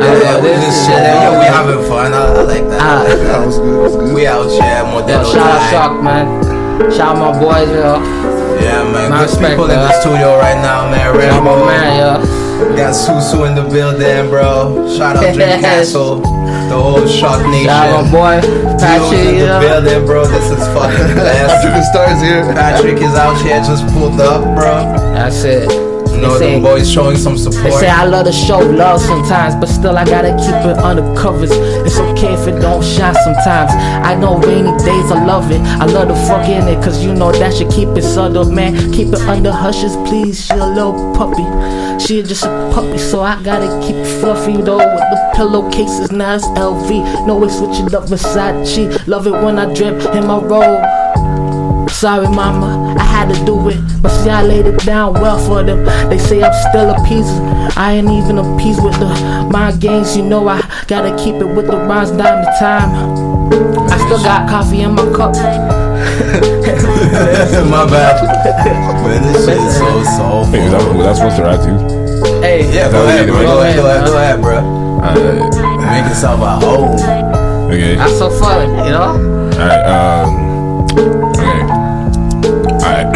Yeah, we just chilling. Yo, we having fun. I, ah. I like that. I like that. was good. Was good. We out here, Yo, Modelo shout out time. CHOQ, man. Shout out my boys, yo. Yeah, man. My Good respect, people in man. the studio right now, man. Ready, Shout out my man, yo. We got Susu in the building, bro. Shout out Dream Castle, the whole CHOQ Nation. Shout out my boy, Dio's Patrick, in the building, bro. This is fucking blessed. Patrick the stars here. Patrick is out here, just pulled up, bro. That's it. You know, They say- them boys showing some They say I love to show love sometimes, but still I gotta keep it under covers. It's okay if it don't shine sometimes. I know rainy days, I love it. I love the fuck in it, cause you know that should keep it subtle, man. Keep it under hushes, please. She a little puppy. She just a puppy, so I gotta keep it fluffy though. With the pillowcases, now it's LV. No way switch it up Versace. Love it when I drip in my robe. Sorry, mama, I had to do it. But see, I laid it down well for them. They say I'm still a piece. I ain't even a piece with the mind games. You know, I gotta keep it with the rhymes down the time. I still got coffee in my cup. My bad. Man, this shit is so soulful. Hey, was that, was that supposed to rap to? Hey, Yeah, go ahead, bro. Go ahead, go ahead, go ahead, bro. Alright. Make yourself a home. Okay. That's so fun, you know? Alright, um. Alright.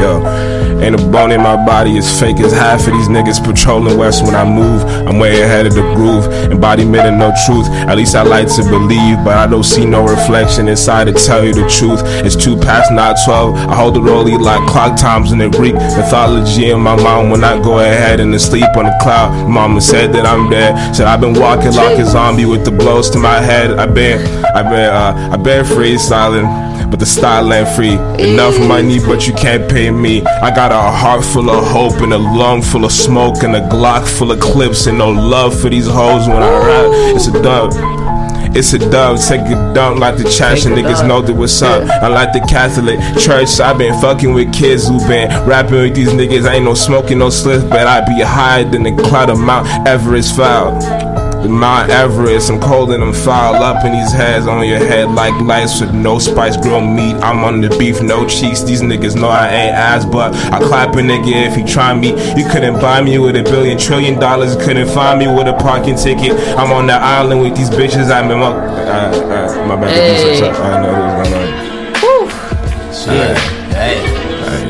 Yo. Ain't a bone in my body as fake as half of these niggas patrolling west when I move. I'm way ahead of the groove, embodiment of no truth. At least I like to believe, but I don't see no reflection inside to tell you the truth. It's two past, not 12. I hold the rollie like clock times in the Greek mythology in my mind when I go ahead and sleep on the cloud. Mama said that I'm dead. Said I've been walking like a zombie with the blows to my head. I've been, I've been, uh, I've been freestyling but the style ain't free. Enough money, but you can't pay me. I got a heart full of hope and a lung full of smoke and a Glock full of clips and no love for these hoes when I rap. It's a dub. It's a dub, take a dump like the trash and niggas know that what's up. I like the Catholic church, i been fucking with kids who been rapping with these niggas. Ain't no smoking, no slips, but I be higher than the cloud of Mount Everest foul. The Mount Everest, I'm cold and I'm foul up in these heads on your head like lights with no spice, grilled meat. I'm on the beef, no cheese. These niggas know I ain't ass, but I clap a nigga if he try me. You couldn't buy me with a billion trillion dollars, couldn't find me with a parking ticket. I'm on the island with these bitches. I'm in my. Uh, uh, my bad. Hey. I know what's going on. Shit. Hey.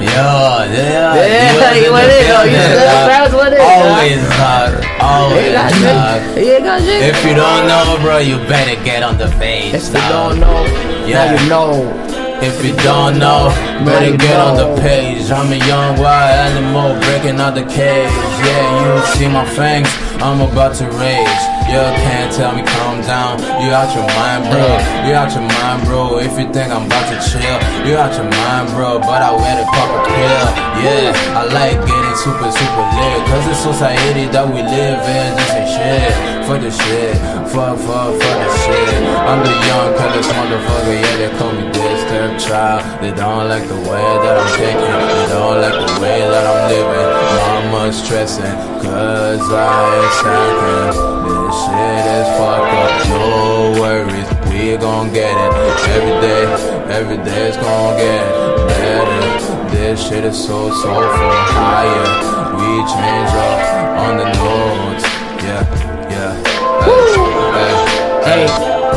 Yo, yeah, Yeah, was you in went the in, yo, you building, still dog. fast with it, dog. Always, dog. You got dog. shit. You got. If you don't know, bro, you better get on the page. If you don't know, Yeah. now you know. If you don't know, better get on the page. I'm a young wild animal breaking out the cage. Yeah, you see my fangs, I'm about to rage. You can't tell me calm down. You out your mind, bro. You out your mind, bro. If you think I'm about to chill, you out your mind, bro. But I wear the proper pill. Yeah, I like getting super, super lit. Cause it's society that we live in. Just ain't shit. Fuck the shit. Fuck, fuck, fuck the shit. I'm the young, colorless motherfucker. Yeah, they call me disturbed child. They don't like the way that I'm thinking. They don't like the way that I'm living. Mama's stressing, cause I ain't slacking. This shit is fucked up. No worries, we gon' get it. Every day, every day it's gon' get better. This shit is so so soulful, higher. We change up on the notes. Yeah, yeah. Hey,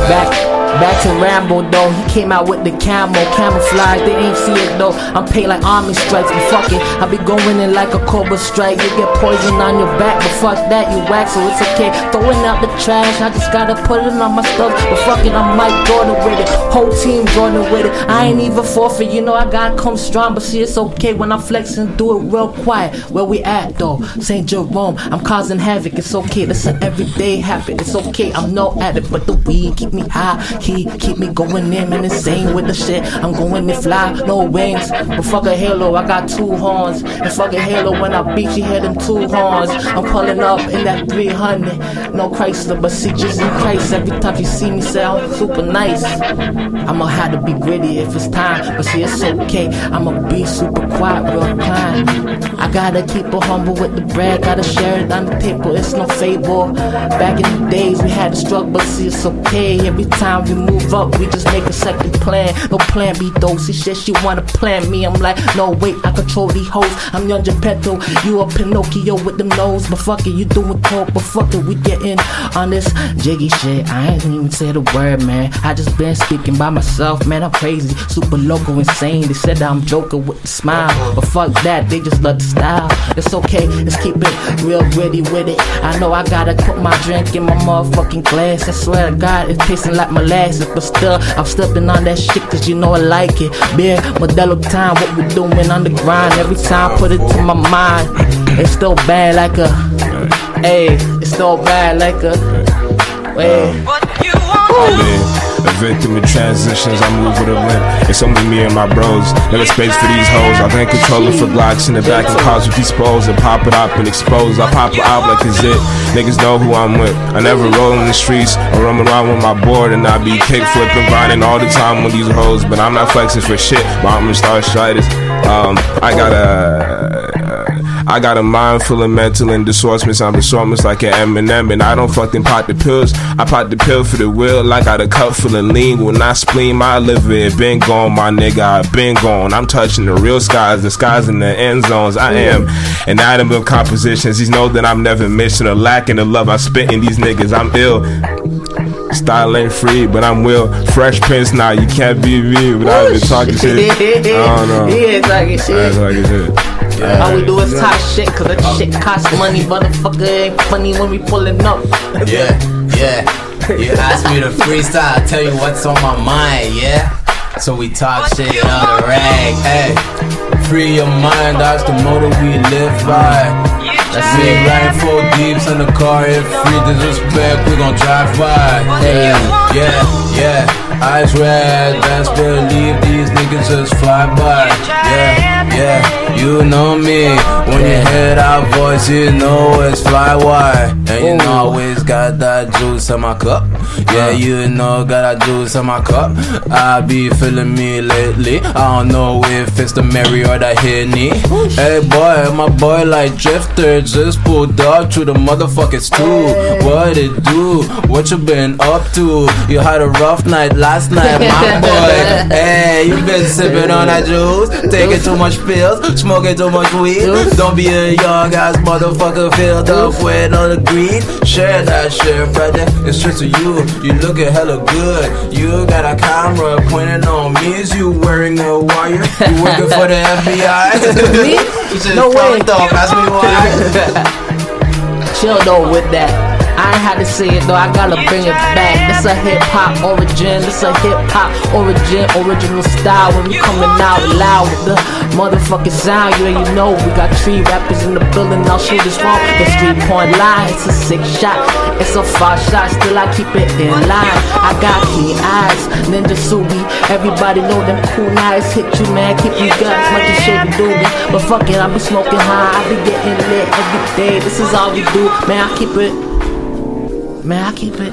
back Back to Rambo though, he came out with the camo, camouflage. They ain't see it though. I'm paid like army stripes, but fuck it. I be going in like a cobra strike. You get poison on your back, but fuck that, you whack, so it's okay. Throwing out the trash, I just gotta put it on my stuff. But fuck it, I'm Mike Jordan with it. Whole team Jordan with it. I ain't even forfeit, you know I gotta come strong, but see it's okay when I'm flexing, do it real quiet. Where we at though? St. Jerome, I'm causing havoc. It's okay, that's an everyday habit. It's okay, I'm no addict, but the weed keep me high. He keep me going in and insane with the shit. I'm going to fly, no wings. But fuck a halo, I got two horns. And fuck a halo, when I beat you, hear them two horns. I'm pulling up in that 300. No Chrysler, but see, Jesus Christ. Every time you see me, say I'm super nice. I'ma have to be gritty if it's time. But see, it's okay. I'ma be super quiet, real kind. I gotta keep it humble with the bread. Gotta share it on the table, it's no fable. Back in the days, we had to struggle, but see, it's okay. Every time we move up, we just make a second plan. No plan B, though. See, shit, she wanna plan me. I'm like, no, wait, I control these hoes. I'm young Geppetto, you a Pinocchio with them nose. But fuck it, you doing coke, but fuck it, we getting on this jiggy shit. I ain't even say the word, man. I just been speaking by myself, man. I'm crazy, super loco, insane. They said that I'm joking with the smile, but fuck that, they just love the style. It's okay, let's keep it real gritty with it. I know I gotta put my drink in my motherfucking glass. I swear to God, it's tasting like molasses, but still, I'm stepping on that shit cause you know I like it. Beer, Modelo time, what we doing on the grind. Every time, put it to my mind. It's still bad like a, hey, it's still bad like a, hey. I've been a victim of transitions, I move with a limp. It's only me and my bros. Never space for these hoes. I've been controlling for blocks in the back of cars with these poles and pop it up and expose. I pop it out like it's it. Niggas know who I'm with. I never roll in the streets or roam around with my board and I be kick flipping, grinding all the time with these hoes. But I'm not flexing for shit. But I'm. Um, I got a. I got a mind full of mental and distortions. I'm assortments like an Eminem, and I don't fucking pop the pills. I pop the pill for the will. I got a cup full of lean. When I spleen my liver, it been gone, my nigga. I been gone. I'm touching the real skies, the skies in the end zones. I am an atom of compositions. These know that I'm never missing or lacking the love I spit in these niggas. I'm ill. Style ain't free, but I'm will. Fresh Prince now, you can't be me without been talking shit. I don't know. He ain't talking shit. I ain't talking shit. All we do is talk shit, cause that shit costs money. Motherfucker ain't funny when we pulling up. Yeah, yeah. You ask me to freestyle, I tell you what's on my mind, yeah? So we talk shit on the rag, hey. Free your mind, that's the motto we live by. That's me riding four deeps in the car, if free disrespect, we gon' drive by. Hey, yeah, yeah. Eyes red, best believe these niggas just fly by. Yeah, yeah, you know me. When you hear that voice, you know it's fly wide. And you know I always got that juice in my cup. Yeah, uh. you know got that juice in my cup. I be feeling me lately. I don't know if it's the Mary or the Henny. Hey boy, my boy like Drifter just pulled up to the motherfuckers too. What it do? What you been up to? You had a rough night last night, my boy. Hey, you been sipping on that juice, taking too much pills, smoking too much weed. Don't be a young ass motherfucker filled up with all the greed. Share that shit, brother. It's just to you. You looking hella good. You got a camera pointing on me. Is you wearing a wire? You working for the FBI? Me? No way. up. Ask me why. Chill though with that. I ain't had to say it though, I gotta bring it back. This a hip hop origin, this a hip hop origin, original style. When we coming out loud with the motherfucking sound, yeah, you know we got three rappers in the building. I'll shoot this wrong. The street point line, it's a six shot, it's a five shot. Still I keep it in line. I got keen eyes, Ninja Subi. Everybody know them cool eyes hit you, man. Keep you gut, much as shit do me. But fuck it, I be smoking high, I be getting lit every day. This is all we do, man. I keep it. Man, I keep it.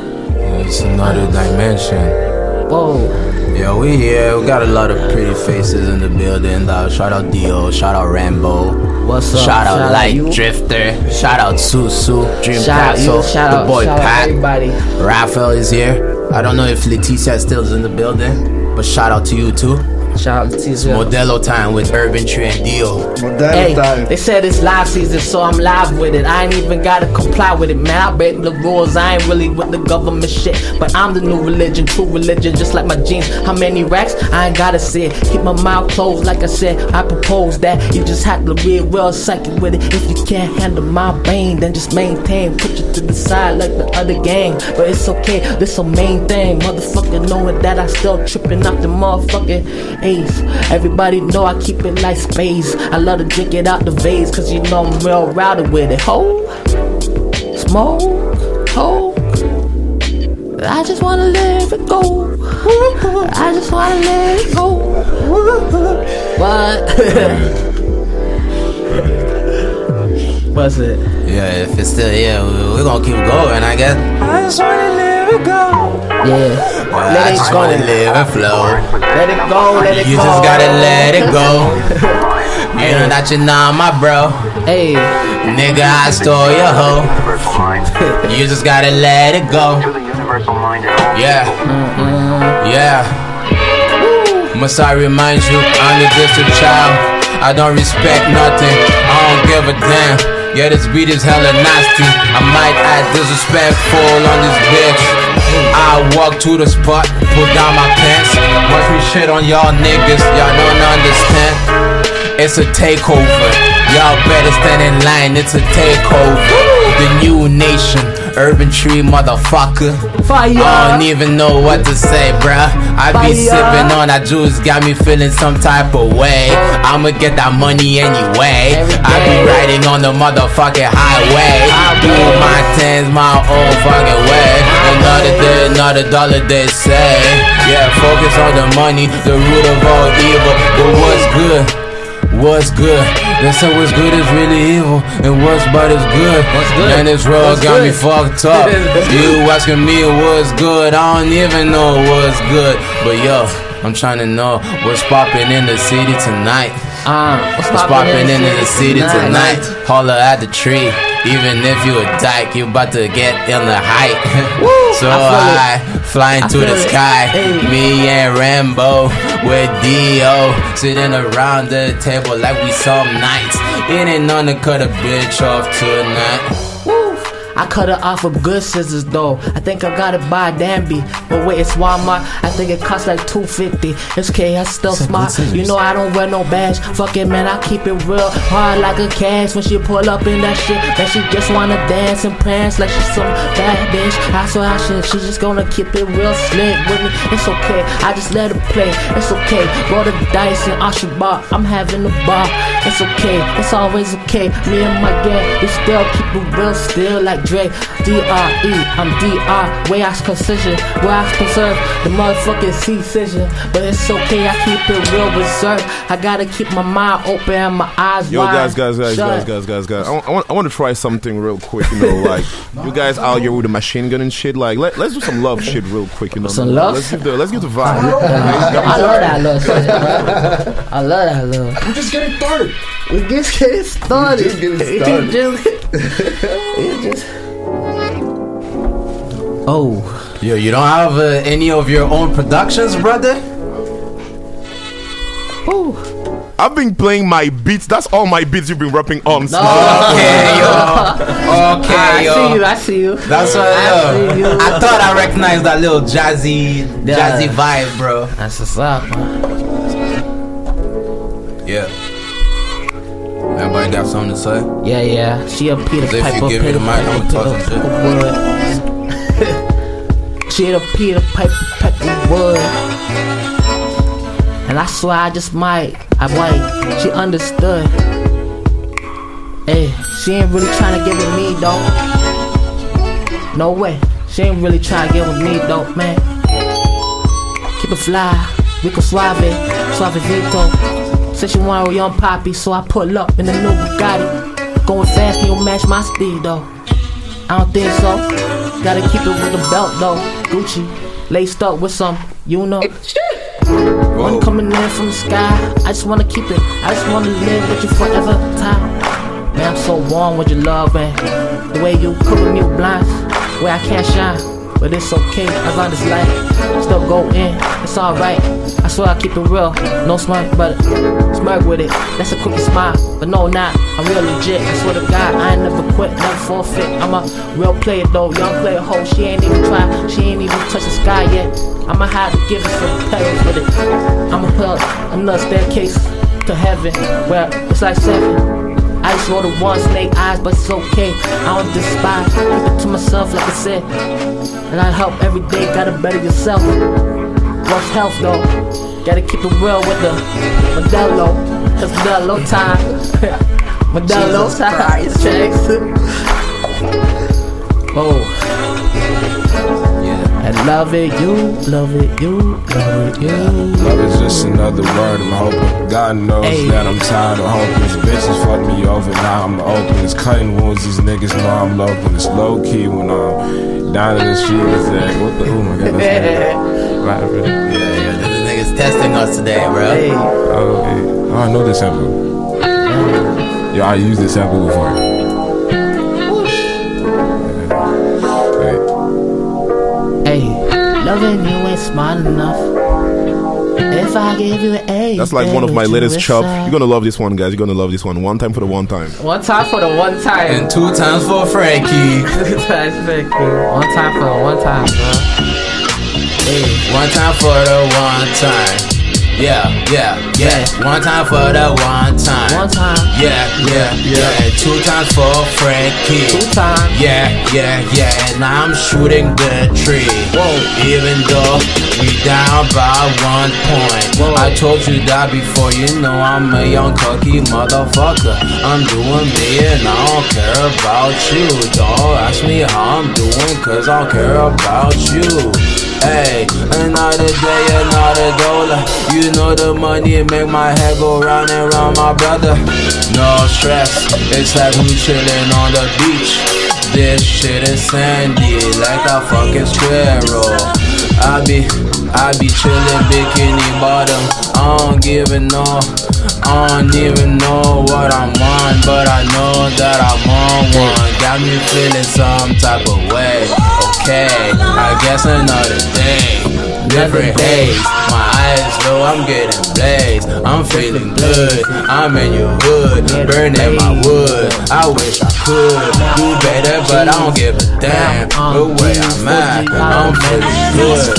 It's another dimension. Whoa. Yeah, we here. We got a lot of pretty faces in the building. Dog. Shout out Dio. Shout out Rambo. What's up? Shout out Shout out Light. Drifter. Shout out Susu. Dream Shout out you, Castle. shout the out- boy shout Pat. everybody. Raphael is here. I don't know if Leticia still is in the building, but shout out to you too. Shout out to TZ. Modelo time with Urban Tree and Dio. Hey, they said it's live season, so I'm live with it. I ain't even gotta comply with it, man. I break the rules. I ain't really with the government shit, but I'm the new religion, true religion, just like my jeans. How many racks? I ain't gotta say it. Keep my mouth closed, like I said. I propose that you just have to be real psychic with it. If you can't handle my bane, then just maintain. Put you to the side like the other gang, but it's okay. This a main thing, motherfucker. Knowing that I still tripping off the motherfucking ace. Everybody know I keep it like space. I love to drink it out the vase, cause you know I'm real rowdy with it. Ho, smoke, ho. I just wanna let it go. I just wanna let it go. But what's it? Yeah, if it's still yeah, we- we're gonna keep going, I guess. I just wanna let it go. Yeah, Well, let I it just go. wanna live and flow. Let it go, let it You go. just gotta let it go. You know that you know my bro. Hey, nigga, I stole your hoe. You just gotta let it go. Yeah, yeah. Must I remind you, I'm the district child. I don't respect nothing. I don't give a damn. Yeah, this beat is hella nasty. I might act disrespectful on this bitch. I walk to the spot, pull down my pants. Watch me shit on y'all niggas. Y'all don't understand. It's a takeover. Y'all better stand in line. It's a takeover. The new nation, urban tree motherfucker. Fire. I don't even know what to say, bruh. I be sipping on that juice, got me feeling some type of way. I'ma get that money anyway. I be riding on the motherfucking highway. I Do my things my own fucking way. Another day, another dollar, they say. Yeah, focus on the money, the root of all evil. But what's good? What's good? They say what's good is really evil, and what's bad is good. What's good? Man, this world What's got me fucked up. you asking me what's good? I don't even know what's good. But yo, I'm trying to know what's popping in the city tonight. Uh, what's What's popping in the city tonight? tonight? Holler at the tree. Even if you a dyke, you about to get in the height. so I high, flying to the sky. Hey. Me and Rambo with Dio sitting around the table like we some nights. It ain't none to cut a bitch off tonight. I cut it off with good scissors though. I think I got it by Danby. But wait, it's Walmart. I think it costs like 250. It's okay, I still smart. You know I don't wear no badge. Fuck it, man, I keep it real hard like a cash. When she pull up in that shit, that she just wanna dance and prance like she's some bad bitch. I swear I should. She just gonna keep it real slick with me. It's okay, I just let her play. It's okay. Roll the dice and Usher bar. I'm having a bar. It's okay, it's always okay. Me and my gang, we still keep it real still like Dre. D-R-E, I'm D-R. Way I precision, where I preserve the motherfucking C-cision. But it's okay, I keep it real reserved. I gotta keep my mind open and my eyes Yo, wide. guys, guys, guys, guys, guys, guys, guys. I want, I want, I want to try something real quick. You know, like you guys out here with the machine gun and shit. Like, let, let's do some love shit real quick. You know, Some love? Let's give the, let's give the vibe. I love that love shit. I love that love. We're just getting started. We just getting started. just getting started. We just- just- Oh. Yo, you don't have uh, any of your own productions, brother? I've been playing my beats. That's all my beats you've been rapping on. Okay, yo. Okay, yo. I see you. I see you. That's what I yo. see you. I thought I recognized that little jazzy, Yeah. jazzy vibe, bro. That's what's up, man. Yeah. Everybody got something to say? Yeah, yeah. She a Peter If you Piper. give me the Peter mic, I'ma Piper, talk some Peter shit. Wood. she a Peter Piper, Piper Wood. And I swear I just might. I might. She understood. Hey, she ain't really trying to get with me, though. No way. She ain't really trying to get with me, though, man. Keep it fly. we Rico Suave. Suave Vito. Said she want a young poppy, so I pull up in the new Bugatti. Going fast, can't match my speed, though? I don't think so. Gotta keep it with the belt, though. Gucci. Laced up with some, you know. One coming in from the sky. I just wanna keep it. I just wanna live with you forever. Time. Man, I'm so warm with your love, man. The way you cover me with blinds, where I can't shine. But it's okay. As long as life still go in, it's alright. I swear I keep it real, no smirk, but smirk with it. That's a quickie smile, but no, not. I'm real legit. I swear to God, I ain't never quit, never forfeit. I'm a real player though, young player hoe. She ain't even try, she ain't even touch the sky yet. I'ma have to give her some petals with it. I'ma put another staircase to heaven, where it's like seven. I roll the one snake eyes, but it's okay. I don't despise, keep it to myself, like I said. And I help every day, gotta better yourself. What's health though? Gotta keep it real with the Modelo, cause Modelo time. Modelo Jesus time. Checks. Oh. I love it, you, love it, you, love it, you. Love is just another word. I'm hoping God knows Hey. that I'm tired of hoping. These bitches fuck me over. Now I'm open. It's cutting wounds. These niggas know I'm local. It's low key when I'm down in the street. It's like, what the? Oh my god. That's right. Right, Yeah, yeah, this niggas testing us today, bro. Hey. Oh, okay. Oh, I know this sample. Yo, I used this sample before. Hey, loving you ain't smart enough. If I give you an A, That's like one of my would you latest chop. You're gonna love this one, guys. You're gonna love this one. One time for the one time. One time for the one time. And two times for Frankie. Two times for the One time for the one time, bro. Hey, One time for the one time. Yeah, yeah, yeah. One time for the one time. one time. Yeah, yeah, yeah. And two times for Frankie. Two times. Yeah, yeah, yeah. And I'm shooting the tree. Whoa. Even though we down by one point. I told you that before. You know I'm a young cocky motherfucker. I'm doing me and I don't care about you. Don't ask me how I'm doing, cause I don't care about you. Hey, another day, another dollar. You know the money make my head go round and round, my brother. No stress, it's like we chillin' on the beach. This shit is sandy, like a fucking squirrel. I be, I be chillin' bikini bottom. I don't even know, I don't even know what I'm on, but I know that I'm on one. Got me feeling some type of way. Okay, I guess another day. Different haze, my eyes low, I'm getting blazed. I'm feeling good, I'm in your hood, burning my wood. I wish I could do better, but I don't give a damn. The way I'm at, I'm feeling good.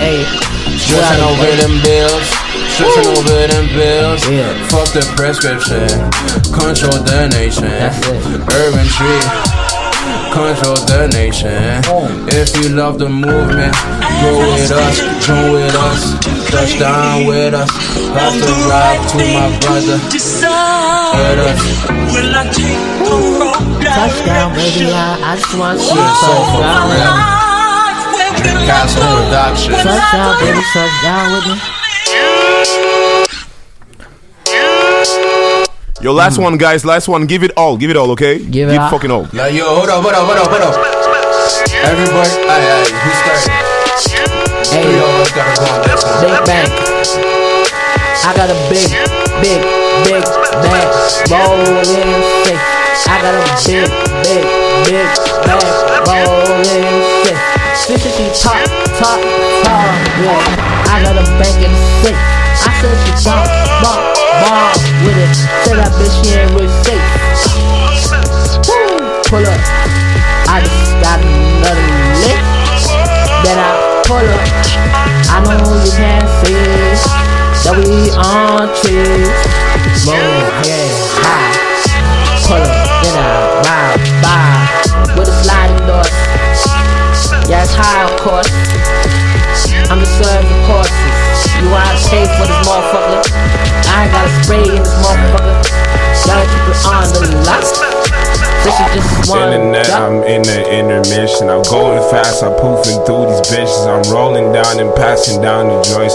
Hey, Stressing over them bills, stressing over them bills. Fuck the prescription, control the nation. Urban tree, control the nation. If you love the movement, go with us, join with us, touch down with us. Pass the rock to my brother. With us. touchdown, baby. I, I just want to see Yeah, a so for real. Castle Production. Touchdown, baby. Touchdown with me. Yo, last mm. one, guys. Last one. Give it all. Give it all, okay? Give it all. fucking all. Like, yo, hold up, hold up, hold up, hold up. Everybody, aye, aye, who started? Hey, Three of gotta go on this one. Big bang. I got a big, big, big bang rolling sick. I got a big, big, big bang rolling sick. This is she top, top, top, yeah. I got a bang in sick. Said she bomb, bomb, bomb with it. Say that bitch she ain't really safe. Woo, pull up. I just got another lick. Then I pull up. I know you can't see that we on trips. Move, yeah, high. Pull up, then I ride by with a sliding door. Yeah, it's high, of course. I'm just serving courses. You want to pay for this motherfucker? I got to spray in this motherfucker. Gotta keep it on the is just one. Internet, I'm in the intermission. I'm going fast, I'm poofing through these bitches. I'm rolling down and passing down the joints.